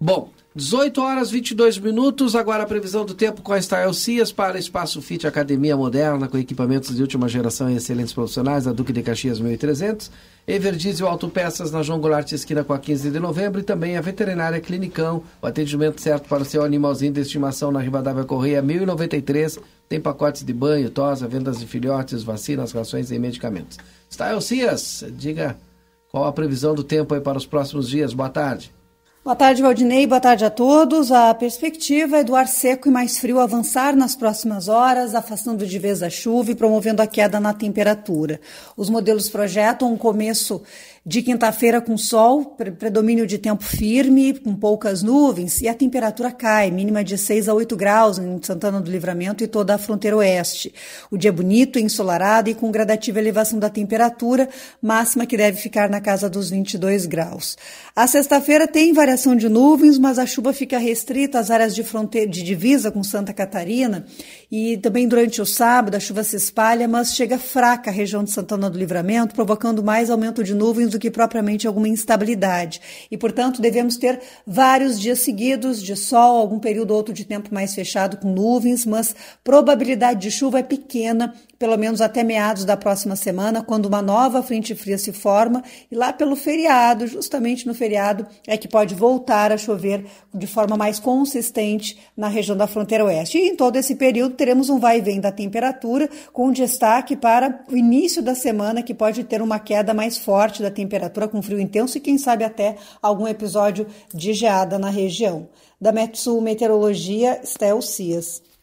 Bom, 18 horas 22 minutos, agora a previsão do tempo com a Style Cias para Espaço Fit Academia Moderna com equipamentos de última geração e excelentes profissionais da Duque de Caxias 1300, Everdiesel Autopeças na João Goulart esquina com a 15 de novembro e também a Veterinária Clinicão, o atendimento certo para o seu animalzinho de estimação na Rivadavia Correia 1093, tem pacotes de banho, tosa, vendas de filhotes, vacinas, rações e medicamentos. Style Cias, diga Qual a previsão do tempo aí para os próximos dias? Boa tarde. Boa tarde, Valdinei. Boa tarde a todos. A perspectiva é do ar seco e mais frio avançar nas próximas horas, afastando de vez a chuva e promovendo a queda na temperatura. Os modelos projetam um começo de quinta-feira com sol, predomínio de tempo firme, com poucas nuvens, e a temperatura cai, mínima de 6 a 8 graus em Santana do Livramento e toda a fronteira oeste. O dia é bonito, ensolarado e com gradativa elevação da temperatura, máxima que deve ficar na casa dos 22 graus. A sexta-feira tem variação de nuvens, mas a chuva fica restrita às áreas de fronteira de divisa com Santa Catarina e também durante o sábado a chuva se espalha, mas chega fraca a região de Santana do Livramento, provocando mais aumento de nuvens do que propriamente alguma instabilidade. E, portanto, devemos ter vários dias seguidos de sol, algum período ou outro de tempo mais fechado com nuvens, mas probabilidade de chuva é pequena, pelo menos até meados da próxima semana, quando uma nova frente fria se forma e lá pelo feriado, justamente no feriado, é que pode voltar a chover de forma mais consistente na região da fronteira oeste. E em todo esse período teremos um vai e vem da temperatura, com destaque para o início da semana, que pode ter uma queda mais forte da temperatura com frio intenso e quem sabe até algum episódio de geada na região. Da Metsul Meteorologia, Stel Cias.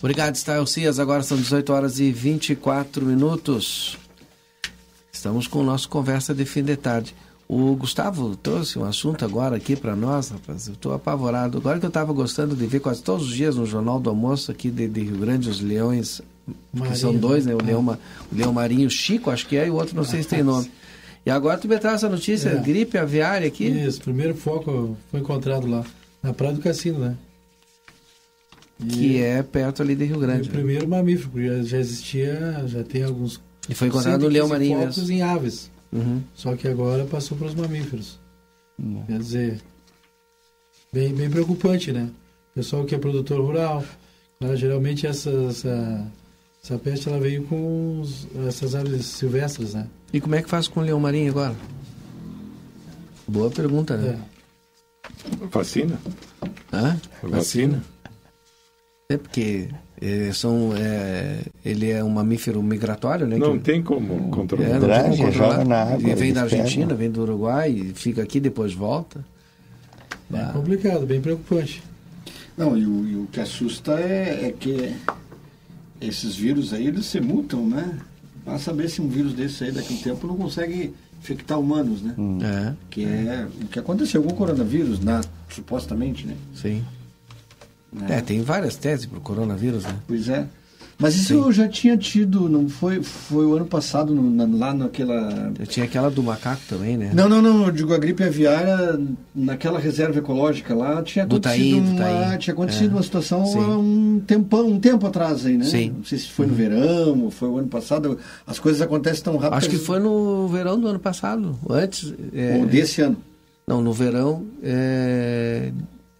Obrigado, Stael Cias. Agora são 18 horas e 24 minutos. Estamos com o nosso Conversa de Fim de Tarde. O Gustavo trouxe um assunto agora aqui para nós, rapaz. Eu estou apavorado. Agora que eu estava gostando de ver quase todos os dias no Jornal do Almoço aqui de, de Rio Grande, os leões, Marinho. que são dois, né? O, leão, o leão marinho Chico, acho que é, e o outro não sei se tem nome. E agora tu me traz essa notícia, é. gripe aviária aqui. Isso, primeiro foco foi encontrado lá, na Praia do Cassino, né? Que é perto ali de Rio Grande. o primeiro mamífero, porque já existia, já tem alguns. E foi encontrado no leão marinho mesmo. em aves. Uhum. Só que agora passou para os mamíferos. Uhum. Quer dizer, bem, bem preocupante, né? Pessoal que é produtor rural, né? geralmente essa, essa, essa peste ela veio com os, essas aves silvestres, né? E como é que faz com o leão marinho agora? Boa pergunta, né? É. Vacina. Hã? Vacina. É porque é, são, é, ele é um mamífero migratório, né? Não que, tem como controlar. É, não tem como controlar. Na água, vem da Argentina, vem do Uruguai, fica aqui depois volta. É complicado, bem preocupante. Não, e o, e o que assusta é, é, que esses vírus aí, eles se mutam, né? Para saber se um vírus desse aí daqui a um tempo não consegue infectar humanos, né? Hum. É. Que é o que aconteceu com o coronavírus, na, supostamente, né? Sim. É, tem várias teses para o coronavírus, né? Pois é. Mas isso Sim. eu já tinha tido, não foi, foi o ano passado, no, na, lá naquela. Eu tinha aquela do macaco também, né? Não, não, não, eu digo a gripe aviária, naquela reserva ecológica lá, tinha do acontecido, Taí, uma, Taí. tinha acontecido é. uma situação há um tempão, um tempo atrás aí, né? Sim. Não sei se foi no uhum. verão, ou foi o ano passado, as coisas acontecem tão rápido. Acho que foi no verão do ano passado, antes. É... Ou desse ano. Não, no verão é,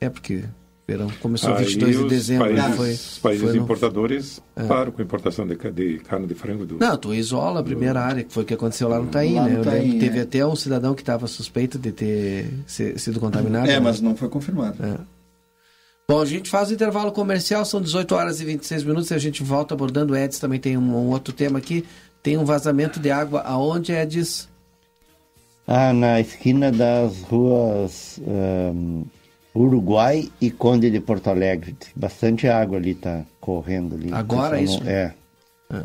é porque verão. Começou Aí 22 de dezembro. Países, foi, os países foi no... importadores é. param com a importação de, de, carne de frango. Do... Não, tu isola a primeira do... área, que foi o que aconteceu lá no Taim, lá né? No Taim, teve é. até um cidadão que estava suspeito de ter sido contaminado. É, né? mas não foi confirmado. É. Bom, a gente faz o intervalo comercial, são 18 horas e 26 minutos e a gente volta abordando o Edson. Também tem um, um outro tema aqui. Tem um vazamento de água aonde, Edson? Ah, na esquina das ruas um, Uruguai e Conde de Porto Alegre. Bastante água ali tá correndo ali. Agora isso? Não... É. é.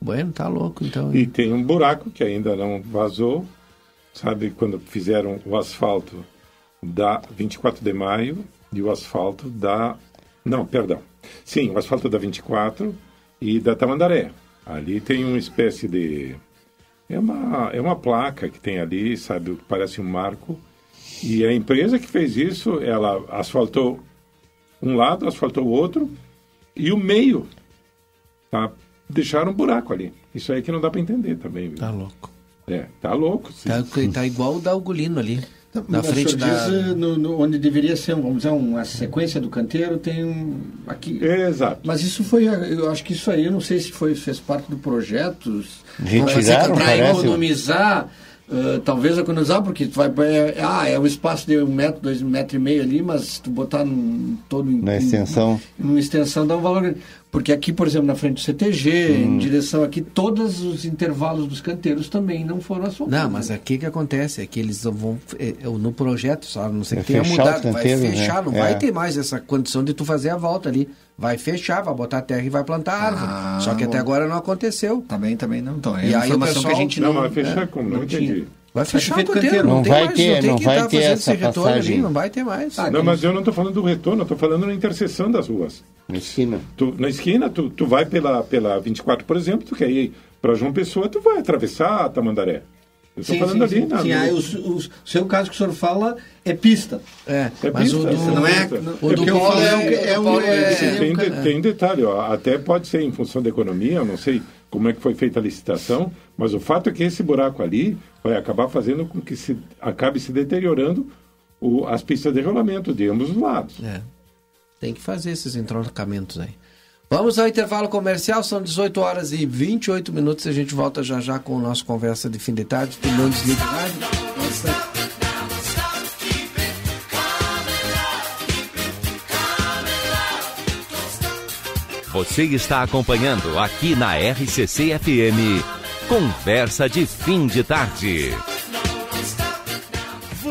Bueno, tá louco então. E tem um buraco que ainda não vazou. Sabe quando fizeram o asfalto da 24 de maio e o asfalto da. Não, perdão. Sim, o asfalto da 24 e da Tamandaré. Ali tem uma espécie de. É uma, é uma placa que tem ali, sabe, que parece um marco e a empresa que fez isso, ela asfaltou um lado, asfaltou o outro e o meio, tá? Deixaram um buraco ali. Isso aí que não dá para entender também. Viu? Tá louco. É, tá louco. Sim. Tá, tá igual o da Algolino ali. Na frente da... Diz, eh, no, no, onde deveria ser, vamos dizer, uma sequência do canteiro, tem um... Aqui. É, exato. Mas isso foi, eu acho que isso aí, eu não sei se foi, fez parte do projeto. Retiraram, Para economizar... Uh, talvez economizar, porque tu vai é, ah, é um espaço de um metro, dois metros e meio ali, mas se tu botar num, todo na extensão, numa extensão dá um valor. Porque aqui, por exemplo, na frente do CTG, hum. em direção aqui, todos os intervalos dos canteiros também não foram asfaltados. Não, mas aqui que acontece é que eles vão, é, é no projeto, só não sei é que tenha mudado, vai fechar, né? não é. vai ter mais essa condição de tu fazer a volta ali. Vai fechar, vai botar terra e vai plantar árvore. Ah, Só que até agora não aconteceu. Também, também não. Então, é e aí informação pessoal, que a gente não... Não, vai fechar como? Não, não entendi. Vai fechar o canteiro, não, não vai mais, ter, não, não vai ter essa passagem. Ali, não vai ter mais. Ah, não, mas eu não estou falando do retorno, eu estou falando na interseção das ruas. Na esquina. Tu, na esquina, tu, tu vai pela, pela 24, por exemplo, tu quer ir para João Pessoa, tu vai atravessar a Tamandaré. Eu estou falando sim, ali. Sim, sim. Aí, o, o, seu caso que o senhor fala é pista. É, é mas pista, o do, não é, o do Paulo é, é, um, é, tem, tem detalhe, ó, até pode ser em função da economia, eu não sei como é que foi feita a licitação, mas o fato é que esse buraco ali vai acabar fazendo com que se acabe se deteriorando o, as pistas de rolamento de ambos os lados. É. Tem que fazer esses entroncamentos aí. Vamos ao intervalo comercial, são 18 horas e 28 minutos. A gente volta já já com o nosso conversa de fim de tarde. Tu não desliga Você está acompanhando aqui na RCC FM. Conversa de fim de tarde.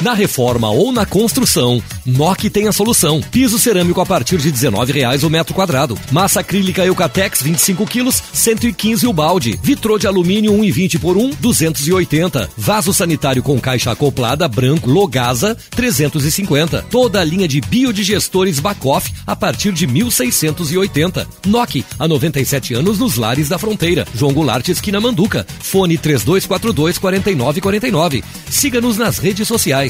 Na reforma ou na construção, NOC tem a solução. Piso cerâmico a partir de R$19,00 o metro quadrado. Massa acrílica Eucatex 25 quilos, 115 o balde. Vitrô de alumínio 1,20 por 1, 280. Vaso sanitário com caixa acoplada branco Logasa 350. Toda a linha de biodigestores Bacoff a partir de 1.680. NOC há 97 anos nos lares da fronteira. João Goulart esquina Manduca. Fone 3242 4949. Siga-nos nas redes sociais.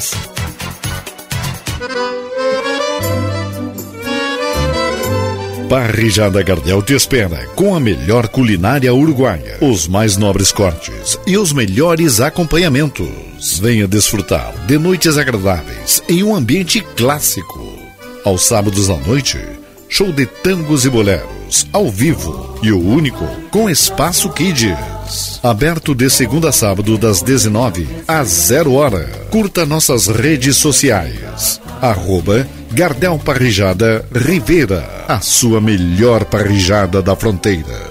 Parrijada Gardel te espera com a melhor culinária uruguaia, os mais nobres cortes e os melhores acompanhamentos. Venha desfrutar de noites agradáveis em um ambiente clássico. Aos sábados à noite, show de tangos e boleros ao vivo e o único com espaço Kids. Aberto de segunda a sábado das 19 às 0 hora. Curta nossas redes sociais. Arroba Gardel Parrijada Rivera, a sua melhor parrijada da fronteira.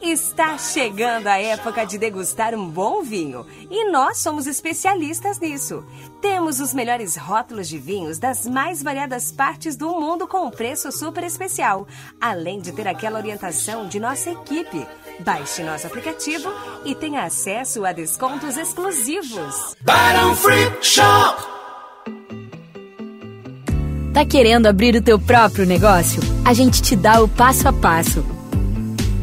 Está chegando a época de degustar um bom vinho e nós somos especialistas nisso. Temos os melhores rótulos de vinhos das mais variadas partes do mundo com um preço super especial, além de ter aquela orientação de nossa equipe. Baixe nosso aplicativo e tenha acesso a descontos exclusivos. Barão Free Shop. Tá querendo abrir o teu próprio negócio? A gente te dá o passo a passo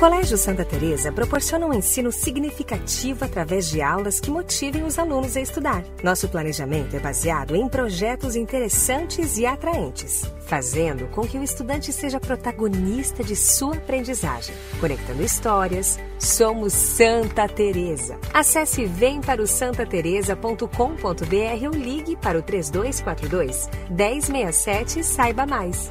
O Colégio Santa Teresa proporciona um ensino significativo através de aulas que motivem os alunos a estudar. Nosso planejamento é baseado em projetos interessantes e atraentes, fazendo com que o estudante seja protagonista de sua aprendizagem, conectando histórias. Somos Santa Teresa. Acesse vemparosantateresa.com.br ou ligue para o 3242 1067 e saiba mais.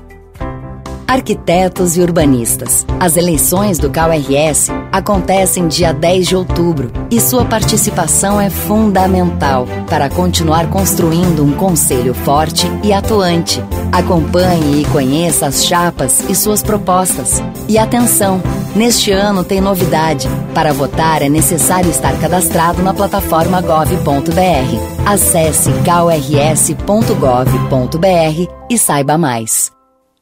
arquitetos e urbanistas. As eleições do KRS acontecem dia 10 de outubro e sua participação é fundamental para continuar construindo um conselho forte e atuante. Acompanhe e conheça as chapas e suas propostas. E atenção, neste ano tem novidade. Para votar é necessário estar cadastrado na plataforma gov.br. Acesse krs.gov.br e saiba mais.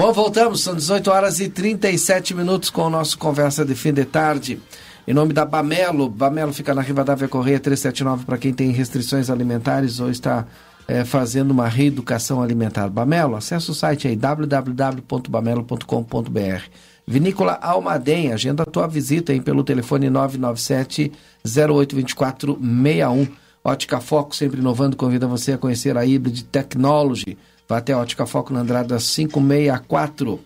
Bom, voltamos, são 18 horas e 37 minutos com o nosso Conversa de Fim de Tarde. Em nome da Bamelo, Bamelo fica na Rivadavia Correia 379 para quem tem restrições alimentares ou está é, fazendo uma reeducação alimentar. Bamelo, acesse o site aí www.bamelo.com.br. Vinícola Almaden, agenda a tua visita aí pelo telefone 997 082461. Ótica Foco, sempre inovando, convida você a conhecer a Hybrid Technology. Vá até a Ótica Foco na Andrada 564.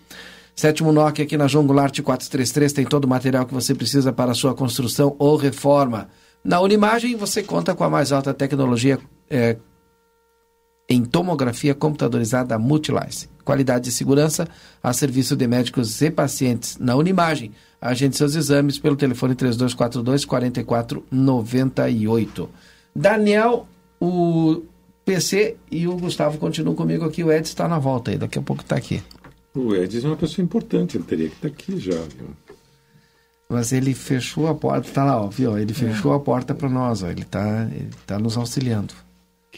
Sétimo NOC aqui na João Goulart 433 tem todo o material que você precisa para a sua construção ou reforma. Na Unimagem você conta com a mais alta tecnologia é, em tomografia computadorizada Multilice. Qualidade e segurança a serviço de médicos e pacientes. Na Unimagem, agende seus exames pelo telefone 3242 4498. Daniel, o PC e o Gustavo continuam comigo aqui. O Ed está na volta aí, daqui a pouco está aqui. O Edson é uma pessoa importante, ele teria que estar aqui já, viu? Mas ele fechou a porta, tá lá, ó, viu? Ele fechou a porta para nós, ó. Ele está ele tá nos auxiliando.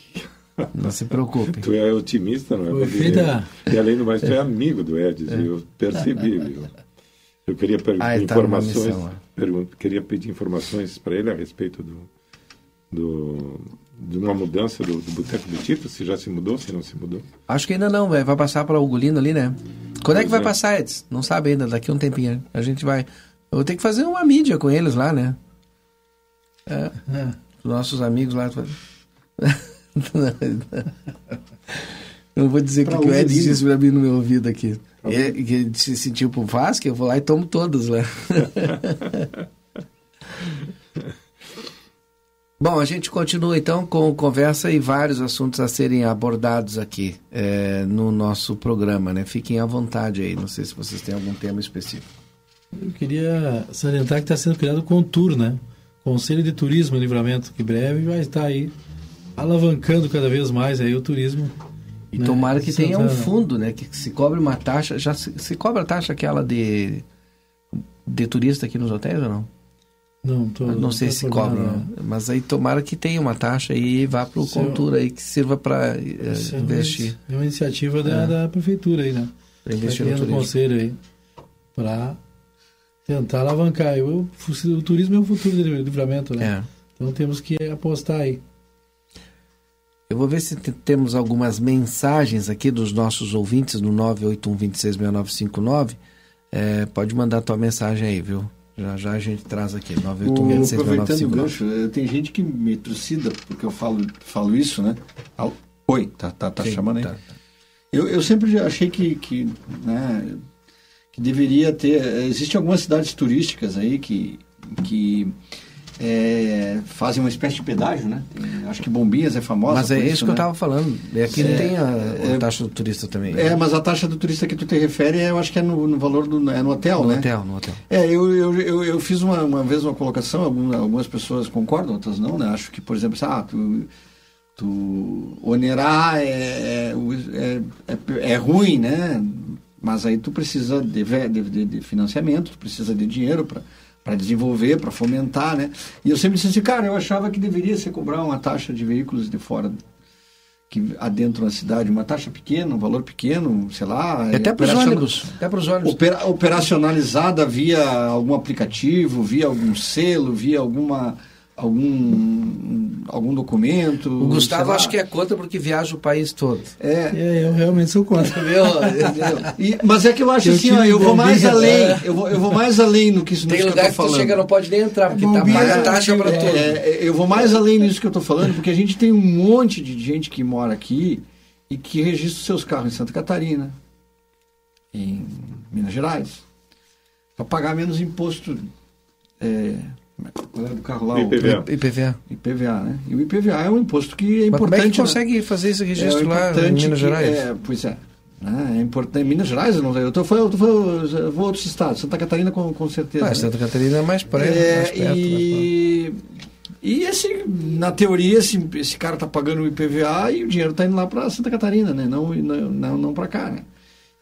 Não se preocupe. Tu é otimista, não é? Feita... E além do mais, tu é amigo do Edson, eu percebi, viu? Eu queria perguntar Ah, tá informações, numa missão, pergun- queria pedir informações para ele a respeito do, do de uma mudança do, do Boteco do Tito, se já se mudou, se não se mudou. Acho que ainda não, velho. Vai passar para o Ugolino ali, né? Quando é que Pois vai é. passar, Edson? Não sabe ainda, daqui a um tempinho. A gente vai. Eu vou ter que fazer uma mídia com eles lá, né? É. Os nossos amigos lá. Eu vou dizer o que, Pra que o Edson disse pra mim no meu ouvido aqui. É, que ele se sentiu por faz, que eu vou lá e tomo todas lá. Bom, a gente continua então com conversa e vários assuntos a serem abordados aqui é, no nosso programa, né? Fiquem à vontade aí, não sei se vocês têm algum tema específico. Eu queria salientar que está sendo criado o Contur, né? Conselho de Turismo e Livramento, que breve vai estar aí alavancando cada vez mais aí o turismo. E né, tomara que de tenha um Santana. fundo, né? Que se cobre uma taxa, já se, se cobra a taxa aquela de, de turista aqui nos hotéis ou não? Não, tô, não sei tô se cobra, não. mas aí tomara que tenha uma taxa e vá para o Contura aí que sirva para é uma- investir. É uma iniciativa da, É. da prefeitura aí, né? Pra investir Tá no um turismo. conselho aí para tentar alavancar. Eu, o turismo é o futuro do livramento, né? É. Então temos que apostar aí. Eu vou ver se te- temos algumas mensagens aqui dos nossos ouvintes no 981266959. É, pode mandar tua mensagem aí, viu? Já já a gente traz aqui, O- aproveitando o 981266959. gancho, eh, tem gente que me trucida porque eu falo, falo isso, né? Oi, tá, tá, tá Sim, chamando aí? tá. Eu, eu sempre achei que, que, né, que deveria ter. eh, Existem algumas cidades turísticas aí que, que eh, fazem uma espécie de pedágio, né? Tem- acho que Bombinhas é famosa. Mas é por isso que eu né? estava falando. É, aqui É, tem a, a é- taxa do turista também. É, mas a taxa do turista que tu te refere, eu acho que é no, no valor do. É no hotel, no né? hotel, no hotel. É, eu, eu, eu, eu fiz uma, uma vez uma colocação, algumas, algumas pessoas concordam, outras não, né? Acho que, por exemplo, assim, ah, tu, tu onerar é, é, é, é, é ruim, né? Mas aí tu precisa de, de, de- de financiamento, tu precisa de dinheiro para desenvolver, para fomentar, né? E eu sempre disse assim, cara, eu achava que deveria se cobrar uma taxa de veículos de fora que adentram a cidade, uma taxa pequena, um valor pequeno, sei lá. Até pros operaciona- ônibus, até pros ônibus. opera- operacionalizada via algum aplicativo, via algum selo, via alguma algum algum documento. O Gustavo acho que é contra porque viaja o país todo. É. eu realmente sou contra. Meu, E- mas é que eu acho Eu assim, ó, eu vou mais além, é. eu vou, eu vou mais além no que isso Tem nisso que eu lugar tô que tu chega não pode nem entrar, porque tá paga taxa para é, tudo. é, eu vou mais além nisso que eu estou falando, porque a gente tem um monte de gente que mora aqui e que registra seus carros em Santa Catarina, em Minas Gerais, para pagar menos imposto. É, qual é do carro lá? O- IPVA. IPVA. IPVA, né? E o IPVA é um imposto que é Mas importante. como é que né? consegue fazer esse registro É, o lá em Minas que- Gerais? É, pois é. Ah, é importante. Em Minas Gerais, eu não sei. Eu, tô, eu, tô, eu vou a outros estados. Santa Catarina, com, com certeza. Ah, né? Santa Catarina é mais, pré, É, mais perto. e, e esse, na teoria, esse, esse cara está pagando o IPVA e o dinheiro está indo lá para Santa Catarina, né? não, não, não, não para cá. Né?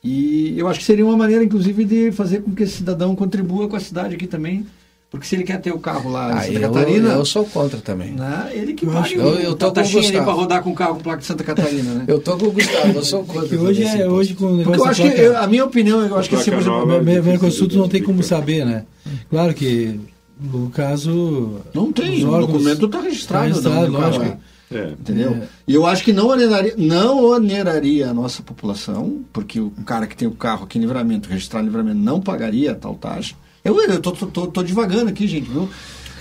E eu acho que seria uma maneira, inclusive, de fazer com que esse cidadão contribua com a cidade aqui também, Porque se ele quer ter o carro lá em Ah, Santa eu, Catarina, eu sou contra também. né, ele que Eu paga acho- eu- eu tô com o taxinha ali Gustavo. para rodar com o carro com placa de Santa Catarina, né? Eu tô com o Gustavo, eu sou contra. Que hoje é esse hoje com o Porque negócio eu acho que, placa- eu- a minha opinião, eu acho que assim, Mer- Mer- Mercosul não tem como saber, né? Claro que no caso. Não tem, o documento está registrado. Tá registrado, no carro, lógico. é. Entendeu? E eu acho que não oneraria, não oneraria a nossa população, porque o cara que tem o carro aqui em livramento, registrado em livramento, não pagaria tal taxa. Eu, eu tô, tô, tô, tô divagando aqui, gente, viu?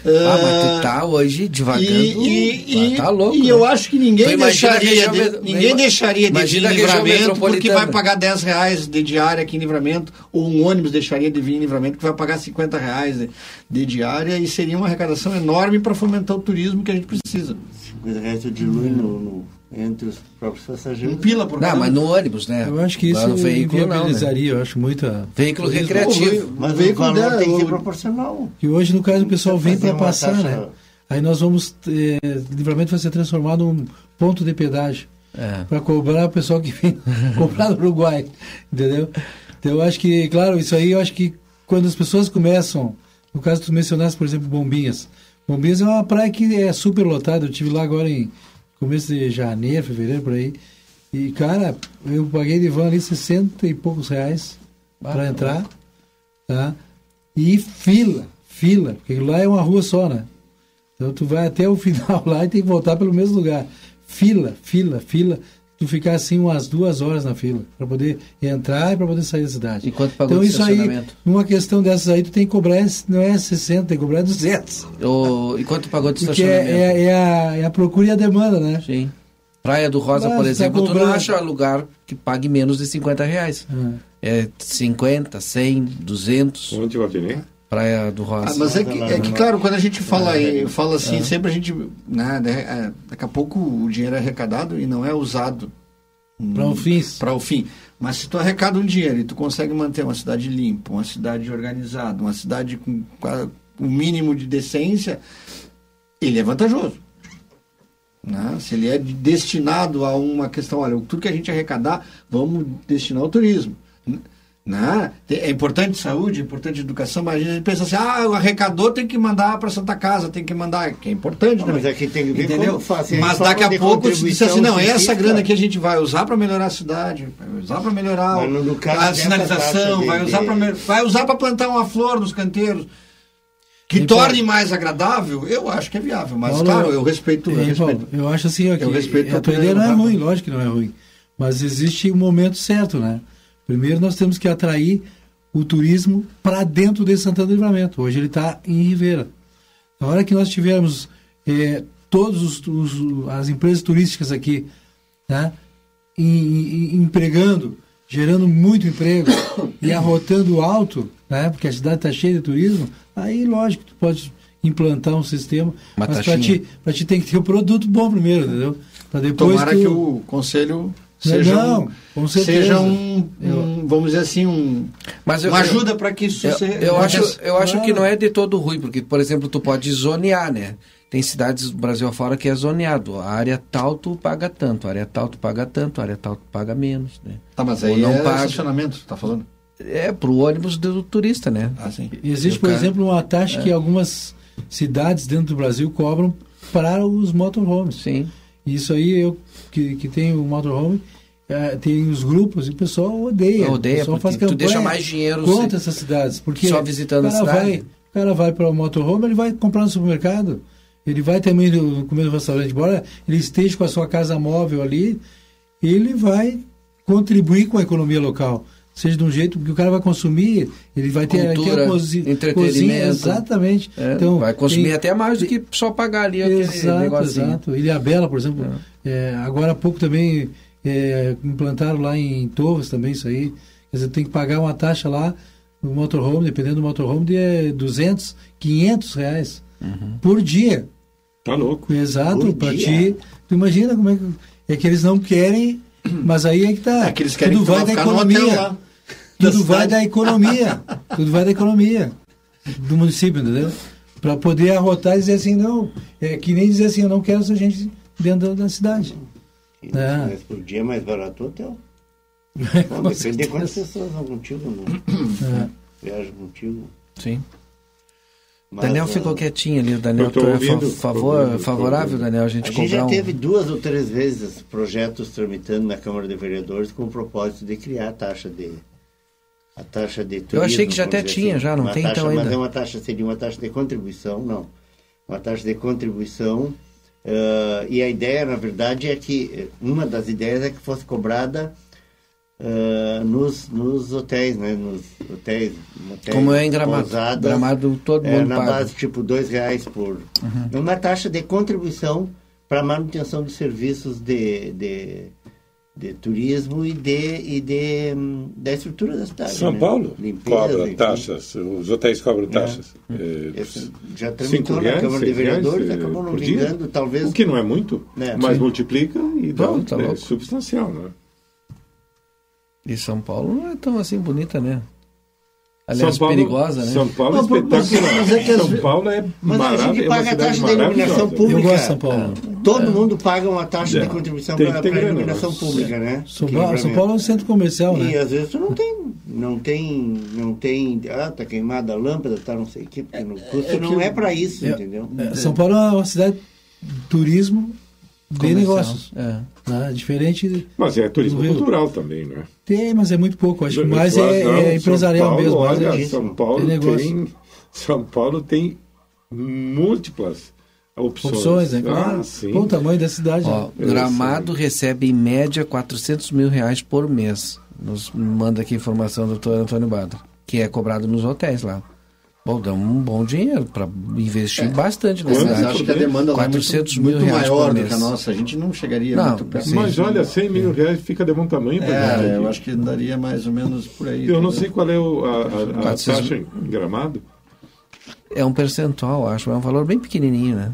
Ah, mas Ah, tu tá hoje devagando. E, e, tá louco. e né? eu acho que ninguém a deixaria, de, met- ninguém deixaria de vir em livramento porque vai pagar 10 reais de diária aqui em livramento, ou um ônibus deixaria de vir em livramento que vai pagar 50 reais de, de diária e seria uma arrecadação enorme para fomentar o turismo que a gente precisa. 50 reais dilui no, no- entre os próprios passageiros. Um pila por Não, mas no ônibus, né? Eu acho que isso no veículo não, né? eu acho muita. Veículo recreativo. Mas O veículo dela- tem que ser o- proporcional. Que hoje, no caso, o pessoal vem para passar, taxa- né? Aí nós vamos. Eh, livramento vai ser transformado num ponto de pedágio. É. Para cobrar o pessoal que vem comprar no Uruguai. Entendeu? Então eu acho que, claro, isso aí eu acho que quando as pessoas começam. No caso, tu mencionaste, por exemplo, Bombinhas. Bombinhas é uma praia que é super lotada. Eu estive lá agora em começo de janeiro, fevereiro, por aí. E, cara, eu paguei de van ali 60 e poucos reais para entrar. Tá? E fila, fila, porque lá é uma rua só, né? Então tu vai até o final lá e tem que voltar pelo mesmo lugar. Fila, fila, fila. Tu ficar assim umas duas horas na fila para poder entrar e para poder sair da cidade. E quanto pagou então isso aí, numa questão dessas aí, tu tem que cobrar, não é 60, tem que cobrar 200. O, e quanto pagou de Porque estacionamento? é, é, a, é a procura e a demanda, né? Sim. Praia do Rosa, Mas por tá exemplo, tu não cobrando. acha lugar que pague menos de 50 reais. É 50, 100, 200. Onde, Valdinei? Praia do Rosa. Ah, mas é que, é que, claro, quando a gente fala, É. fala assim, É. sempre a gente. Né, né, é, daqui a pouco o dinheiro é arrecadado e não é usado Para o fim. para o fim. Mas se tu arrecada um dinheiro e tu consegue manter uma cidade limpa, uma cidade organizada, uma cidade com o mínimo de decência, ele é vantajoso. Né? Se ele é de- destinado a uma questão, olha, tudo que a gente arrecadar, vamos destinar ao turismo. Né? É importante saúde, é importante educação, mas a gente pensa assim, ah, o arrecador tem que mandar para Santa Casa, tem que mandar, que é importante Não, também. mas aqui tem que ver Entendeu? como Mas daqui a pouco se disser assim, não, essa grana que a gente vai usar para melhorar a cidade, vai usar para melhorar no- no caso a sinalização, de- vai usar de- para vai usar para plantar uma flor nos canteiros. Que Hein, torne Paulo? mais agradável, eu acho que é viável. Mas, Paulo, claro, eu respeito. Eu, respeito. Paulo, eu acho assim, ó, que Eu respeito a tua ideia não é ruim, lógico que não é ruim. Mas existe um momento certo, né? Primeiro nós temos que atrair o turismo para dentro de Santana do Livramento. Hoje ele está em Ribeira. Na hora que nós tivermos eh, todas os, os- as empresas turísticas aqui né, em- em- empregando, gerando muito emprego e arrotando alto, né, porque a cidade está cheia de turismo, aí lógico, tu pode implantar um sistema, Uma mas para ti, pra ti tem que ter um produto bom primeiro, entendeu? Para depois Tomara tu- que o conselho seja, não, um, com certeza. seja um, um, vamos dizer assim, um, Mas eu- uma ajuda para que isso Eu, se- eu acho, eu acho que não é de todo ruim, porque, por exemplo, tu pode zonear, né? Tem cidades do Brasil afora que é zoneado. A área tal tu paga tanto, a área tal tu paga tanto, a área tal tu paga menos, né? Tá, mas Ou aí não é paga. estacionamento, tá falando? É, pro ônibus do turista, né? Ah, sim. Existe, O por cara- exemplo, uma taxa É. que algumas cidades dentro do Brasil cobram para os motorhomes. Sim. Isso aí, eu que, que tenho o motorhome, eh, tem os grupos e o pessoal odeia. Odeia, o pessoal faz porque tu campanha deixa mais dinheiro contra essas cidades. Porque só visitando a cidade. Vai, o cara vai para o motorhome, ele vai comprar no supermercado. Ele vai também no, comer no restaurante, embora ele esteja com a sua casa móvel ali, ele vai contribuir com a economia local. Seja de um jeito que o cara vai consumir, ele vai ter, Cultura, a cozi- entretenimento. cozinha, exatamente. É, então, vai consumir tem- até mais do que só pagar ali aquele Exato, negocinho. exato. Ilha Bela, por exemplo, é, agora há pouco também é, implantaram lá em Torres também isso aí. Quer dizer, tem que pagar uma taxa lá no motorhome, dependendo do motorhome, de é, 200, 500 reais Uhum. por dia. Tá louco. Exato, Por para dia? ti. Tu imagina como é que. É que eles não querem, mas aí é que tá. É que eles querem Tudo que vai da ficar no hotel economia. Tudo vai da economia. Tudo vai da economia do município, entendeu? Para poder arrotar e dizer assim, não. É que nem dizer assim, eu não quero essa gente dentro da cidade. É. Mas por dia é mais barato o hotel. Bom, depende de quantas pessoas vão contigo, né? É. Viajam contigo. Sim. Mas, Daniel ah, ficou quietinho ali. O Daniel tu é ouvindo, favor, ouvindo, favorável. Daniel, a gente A gente já um... teve duas ou três vezes projetos tramitando na Câmara de Vereadores com o propósito de criar a taxa de a taxa de turismo. achei que já até tinha, já, não tem taxa, então Mas ainda. é uma taxa, seria uma taxa de contribuição, não. Uma taxa de contribuição ah, e a ideia, na verdade, é que eh, uma das ideias é que fosse cobrada ah, nos, nos hotéis, né? Nos hotéis, motéis, Como é em Gramado. pousadas, Gramado todo é, mundo na paga. base tipo dois reais por Uhum. uma taxa de contribuição para manutenção de serviços de, de, de turismo e de e de hum, da estrutura da cidade São né? Paulo Limpeza, cobra taxas, os hotéis cobram É. taxas. É, Esse já cinco tramitou na reais, Câmara de seis reais, Vereadores, é, acabou não por dia. vingando, talvez. O que não é muito, É. mas Sim. multiplica e dá um tá é, substancial, né? E São Paulo não é tão assim bonita, né? Aliás, São Paulo- perigosa, né? São Paulo é Não, mas- espetacular. mas é São Paulo é Mas a maravilhoso. gente é paga a cidade taxa de iluminação pública. Eu gosto de São Paulo. Todo mundo paga uma taxa É. de contribuição Tem para grana, iluminação pública, né? São Que Paulo, São. Paulo é um centro comercial, E né? às vezes tu não tem, não tem, não tem, ah, tá queimada a lâmpada, tá não sei o quê, porque no custo é que não é para isso, é- entendeu? É, São Paulo é uma cidade de turismo de negócios. é. Né? Diferente. Mas é turismo cultural também, né? Tem, mas é muito pouco. Acho que mais é, não, é empresarial São Paulo, mesmo. mas Olha, é- São Paulo tem tem, São Paulo tem múltiplas opções. Opções, né? Claro. Ah, sim. Pô, o tamanho da cidade. Ó, né? Gramado recebe em média 400 mil reais por mês. Nos manda aqui informação do doutor Antônio Badra, que é cobrado nos hotéis lá. Bom, dá um bom dinheiro para investir bastante na Mas cidade. acho que a demanda lá é 400 muito, mil muito maior do que a nossa. A gente não chegaria Não, muito perto. Mas olha, 100 mil reais fica de bom tamanho. É, eu acho que daria mais ou menos por aí. Eu não sei qual é o- a, a- a 400 taxa em Gramado. É um percentual, acho. É um valor bem pequenininho, né?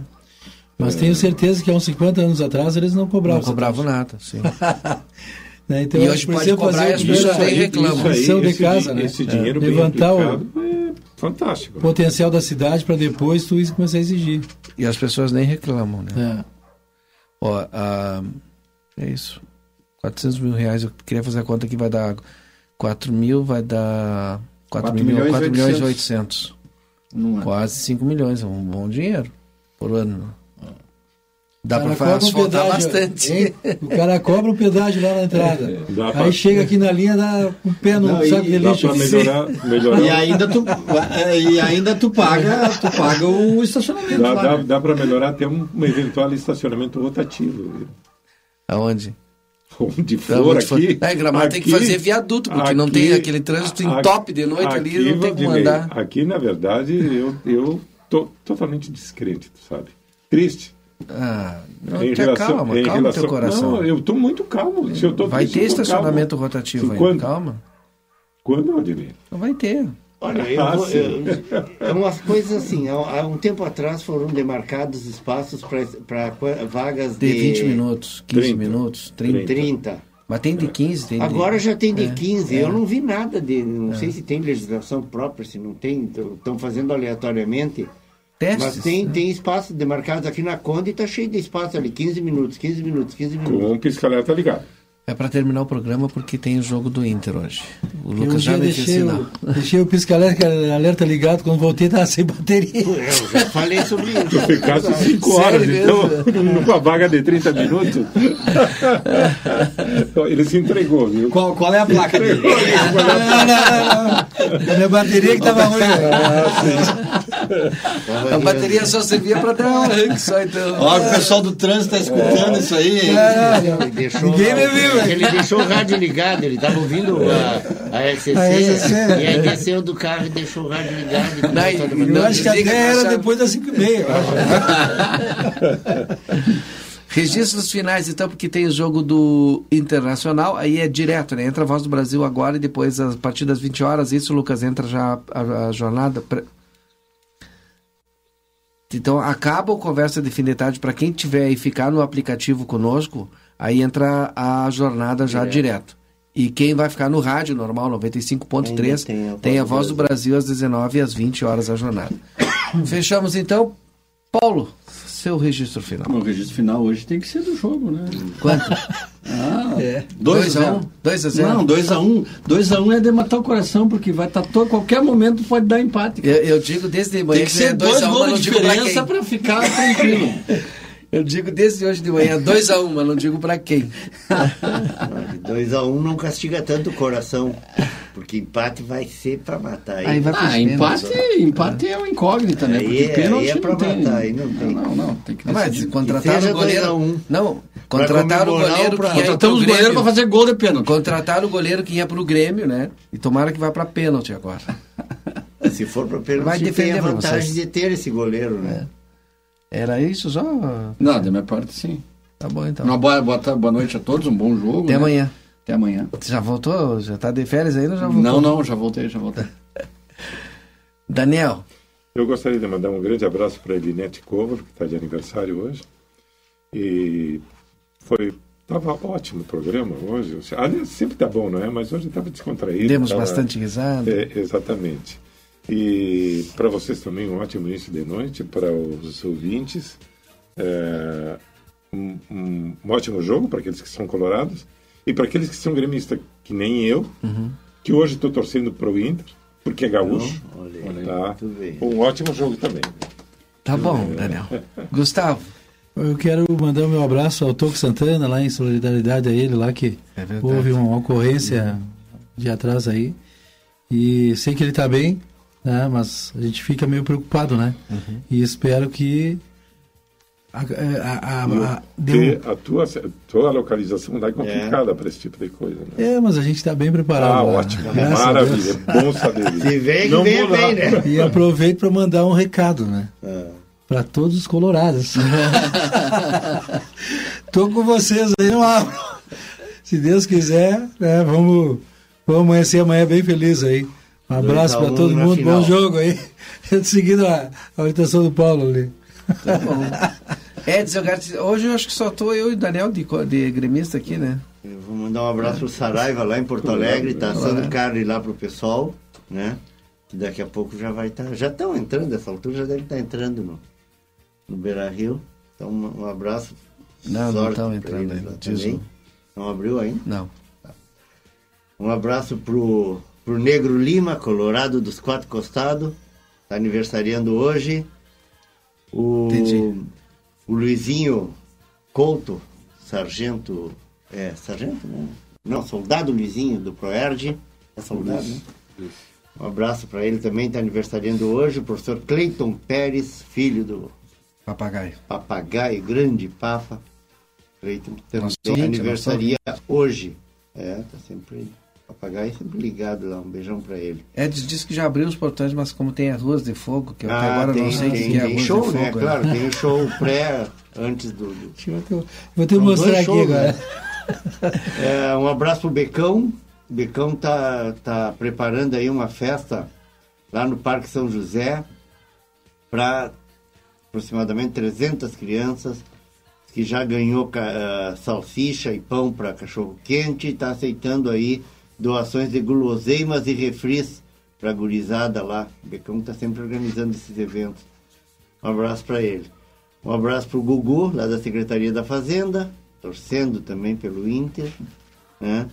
Mas tenho certeza que há uns 50 anos atrás eles não cobravam. Não cobravam nada, sim. Né? Então, E hoje pode cobrar fazer e as a pessoas nem reclamam. Isso aí, de esse casa, né? esse dinheiro bem Levantar o é fantástico. potencial da cidade para depois tu isso começar a exigir. E as pessoas nem reclamam, né? É. Ó, ah, é isso. 400 mil reais, eu queria fazer a conta que vai dar 4 mil, vai dar 4, 4 mil, milhões 4 milhões e 800. 800. Não é. Quase 5 milhões, é um bom dinheiro por ano. Dá O cara para um pedágio, bastante. hein? O cara cobra um pedágio lá na entrada. Dá Aí pra- chega aqui na linha, dá um pé no Não, e- saco de lixo. melhorar, melhorar E ainda tu, e ainda tu paga, tu paga o estacionamento Dá, lá. dá, né? dá para melhorar até um, um eventual estacionamento rotativo. Aonde? Onde for onde for. aqui. É, Gramado tem que aqui- fazer viaduto, porque não tem aquele trânsito em top de noite ali, não tem como andar. Aqui, na verdade, eu, eu tô totalmente descrente, tu sabe? Triste. Ah, não, Em relação- acalma, em calma relação- teu coração. Não, eu tô muito calmo. Se eu tô Vai ter estacionamento calmo. rotativo aí, calma. Quando? Não vai ter. Olha, eu Ah, eu- é umas coisas assim, há, um tempo atrás foram demarcados espaços para vagas De de 20 minutos, 15 30. minutos, 30. 30. Mas tem de 15, tem de... Agora já tem de É, 15. é. Eu não vi nada de. Não sei se tem legislação própria, se não tem. Estão fazendo aleatoriamente. Testes, Mas tem, né? tem espaços demarcados aqui na Conde e está cheio de espaço ali. 15 minutos, 15 minutos, 15 minutos. Com um pisca-alerta ligado. É para terminar o programa porque tem o jogo do Inter hoje. O Eu um Lucas já me deixei o, deixei o pisca-alerta alerta ligado, quando voltei tava sem bateria. Eu já falei sobre isso. Tu ficasse 5 horas, então, numa vaga de 30 minutos. Ele se entregou, viu? Qual, qual é a placa dele? Não, não, não, não. A minha bateria que tava ruim. A bateria só servia para dar um arranque só, então. Ó, o pessoal do trânsito está escutando isso aí. deixou, Ninguém me viu? Ele deixou o rádio ligado, ele estava ouvindo a, a SCC, A SCC, e aí é. desceu do carro e deixou o rádio ligado. e Não, Eu acho que até era depois das 5 e meia. Registros finais, então, porque tem o jogo do Internacional, aí é direto, né? Entra a Voz do Brasil agora e depois, a partir das 20 horas, isso, Lucas, entra já a, a jornada. pre- Então, acaba o Conversa de Fim de Tarde, para quem tiver e ficar no aplicativo conosco, aí entra a jornada já direto. E quem vai ficar no rádio normal, 95.3, Ainda tem a, Voz do Brasil às 19 e às 20 horas a jornada. Fechamos então. Paulo, seu registro final. O registro final hoje tem que ser do jogo, né? Quanto? Ah, É. 2 a 1 2 a 0 Não, 2 a 1 2 a 1 é de matar o coração, porque vai estar todo, qualquer momento pode dar empate. Eu, eu digo desde manhã Tem que ser 2 gols de diferença para ficar tranquilo. Eu digo desde hoje de manhã 2 a 1 mas não digo para quem. 2 a 1 não castiga tanto o coração, porque empate vai ser para matar. Aí, Aí vai ah, empate, empate é uma incógnita, né? Porque aí, pênalti aí é para tem. matar, aí não tem. Não, não, tem que Mas decidir. seja o goleiro. 2 a 1. Não, contrataram o goleiro pra- que ia Contratamos o goleiro para fazer gol de pênalti. Contrataram o goleiro que ia pro Grêmio, né? E tomara que vá para pênalti agora. Se for para Vai pênalti, tem defender a vantagem vocês. de ter esse goleiro, né? Era isso só? Não, da minha parte sim. Tá bom então. Uma boa, boa, boa noite a todos, um bom jogo. Até né? amanhã. Até amanhã. Você já voltou? Já tá de férias ainda ou já voltou? Não, não, já voltei, já voltei. Daniel, Eu gostaria de mandar um grande abraço para a Elinete Cover, que está de aniversário hoje. E foi. Tava ótimo o programa hoje. Aliás, sempre tá bom, não é? Mas hoje estava descontraído. demos tava- bastante risada. É, exatamente. E para vocês também um ótimo início de noite, para os ouvintes. é, um, um- um ótimo jogo para aqueles que são colorados. E para aqueles que são gremistas, que nem eu, Uhum. que hoje estou torcendo para o Inter, porque é gaúcho. Olha aí, Tá? bem. Um ótimo jogo também. Tá bom, Daniel. Gustavo. Eu quero mandar o meu abraço ao Toco Santana, lá em solidariedade a ele, lá que É houve uma ocorrência de atrás aí. E sei que ele está bem, né, mas a gente fica meio preocupado, né? Uhum. E espero que a, a, a, a- Porque deu- a tua, tua localização lá é complicada para esse tipo de coisa. Né? É, mas a gente está bem preparado. Ah, lá. ótimo. Graças a Maravilha. É bom saber. Se vem, que Não lá. bem, né? E aproveito para mandar um recado, né? Ah. Para todos os colorados. Tô com vocês aí, não abro. Se Deus quiser, né, vamos, vamos amanhecer amanhã bem feliz aí. Um abraço para todo mundo, final. bom jogo aí. Seguindo a, a orientação do Paulo ali. Tá bom. Edson hoje eu acho que só tô eu e o Daniel de, de gremista aqui, né? Eu vou mandar um abraço pro Saraiva lá em Porto Alegre, tá assando carne lá pro pessoal, né? Que daqui a pouco já vai estar. já estão entrando, nessa altura já devem estar entrando no, no Beira Rio. Então um, um abraço. Não, não estão entrando ainda. Não abriu ainda? Não. Um abraço pro, pro Negro Lima, Colorado dos Quatro Costados. Tá aniversariando hoje. O, Entendi. o Luizinho Couto, sargento. É, sargento, né? Não, soldado Luizinho do Proerd. É soldado, né? Um abraço para ele também, está aniversariando hoje. O professor Cleiton Pérez, filho do Papagaio. papagaio, grande Papa. Cleiton também ouvinte, aniversaria hoje. É, tá sempre. Papagaio sempre ligado lá. Um beijão para ele. Edson disse que já abriu os portões, mas como tem arroz de fogo, que eu até Ah, agora tem, não sei o tem, que é arroz show, de né? fogo. Claro, tem o show pré, antes do. do... Vou ter, vou São mostrar dois aqui shows, agora. né? É, um abraço pro Becão. O Becão tá, tá preparando aí uma festa lá no Parque São José para aproximadamente 300 crianças que já ganhou ah, salsicha e pão para cachorro quente e está aceitando aí doações de guloseimas e refris para gurizada lá. O Becão está sempre organizando esses eventos. Um abraço para ele. Um abraço para o Gugu, lá da Secretaria da Fazenda, torcendo também pelo Inter. Né?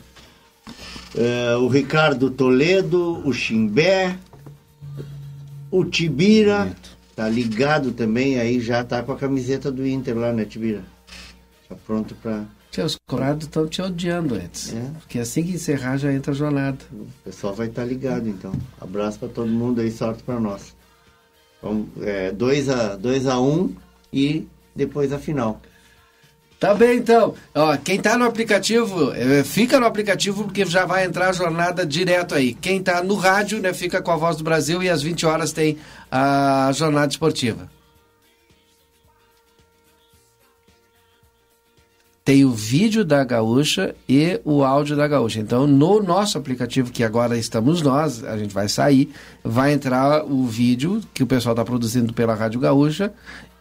Eh, o Ricardo Toledo, o Chimbé, o Tibira, tá ligado também, aí já tá com a camiseta do Inter lá, né, Tibira? Já pronto para Tia, os colorados estão te odiando, Edson. É. Porque assim que encerrar já entra a jornada. O pessoal vai estar ligado, então. Abraço para todo mundo aí, sorte para nós. 2 a 2 a 1 um, e depois a final. Tá bem, então. Ó, quem tá no aplicativo, eh, fica no aplicativo porque já vai entrar a jornada direto aí. Quem tá no rádio, né, fica com a Voz do Brasil e às 20 horas tem a jornada esportiva. Tem o vídeo da Gaúcha e o áudio da Gaúcha. Então, no nosso aplicativo, que agora estamos nós, a gente vai sair, vai entrar o vídeo que o pessoal está produzindo pela Rádio Gaúcha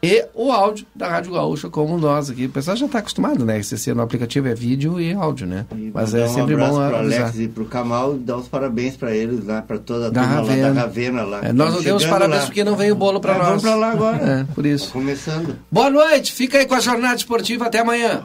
e o áudio da Rádio Gaúcha, como nós aqui. O pessoal já está acostumado, né? Esse no aplicativo é vídeo e áudio, né? Mas é sempre um abraço bom avisar. Alex e pro Kamal e dar os parabéns para eles lá, para toda a Da turma lá Ravena. da Ravena lá. É, nós não demos parabéns lá. porque não veio o bolo para É, nós. Vamos para lá agora. É, por isso. Começando. Boa noite, fica aí com a jornada esportiva. Até amanhã.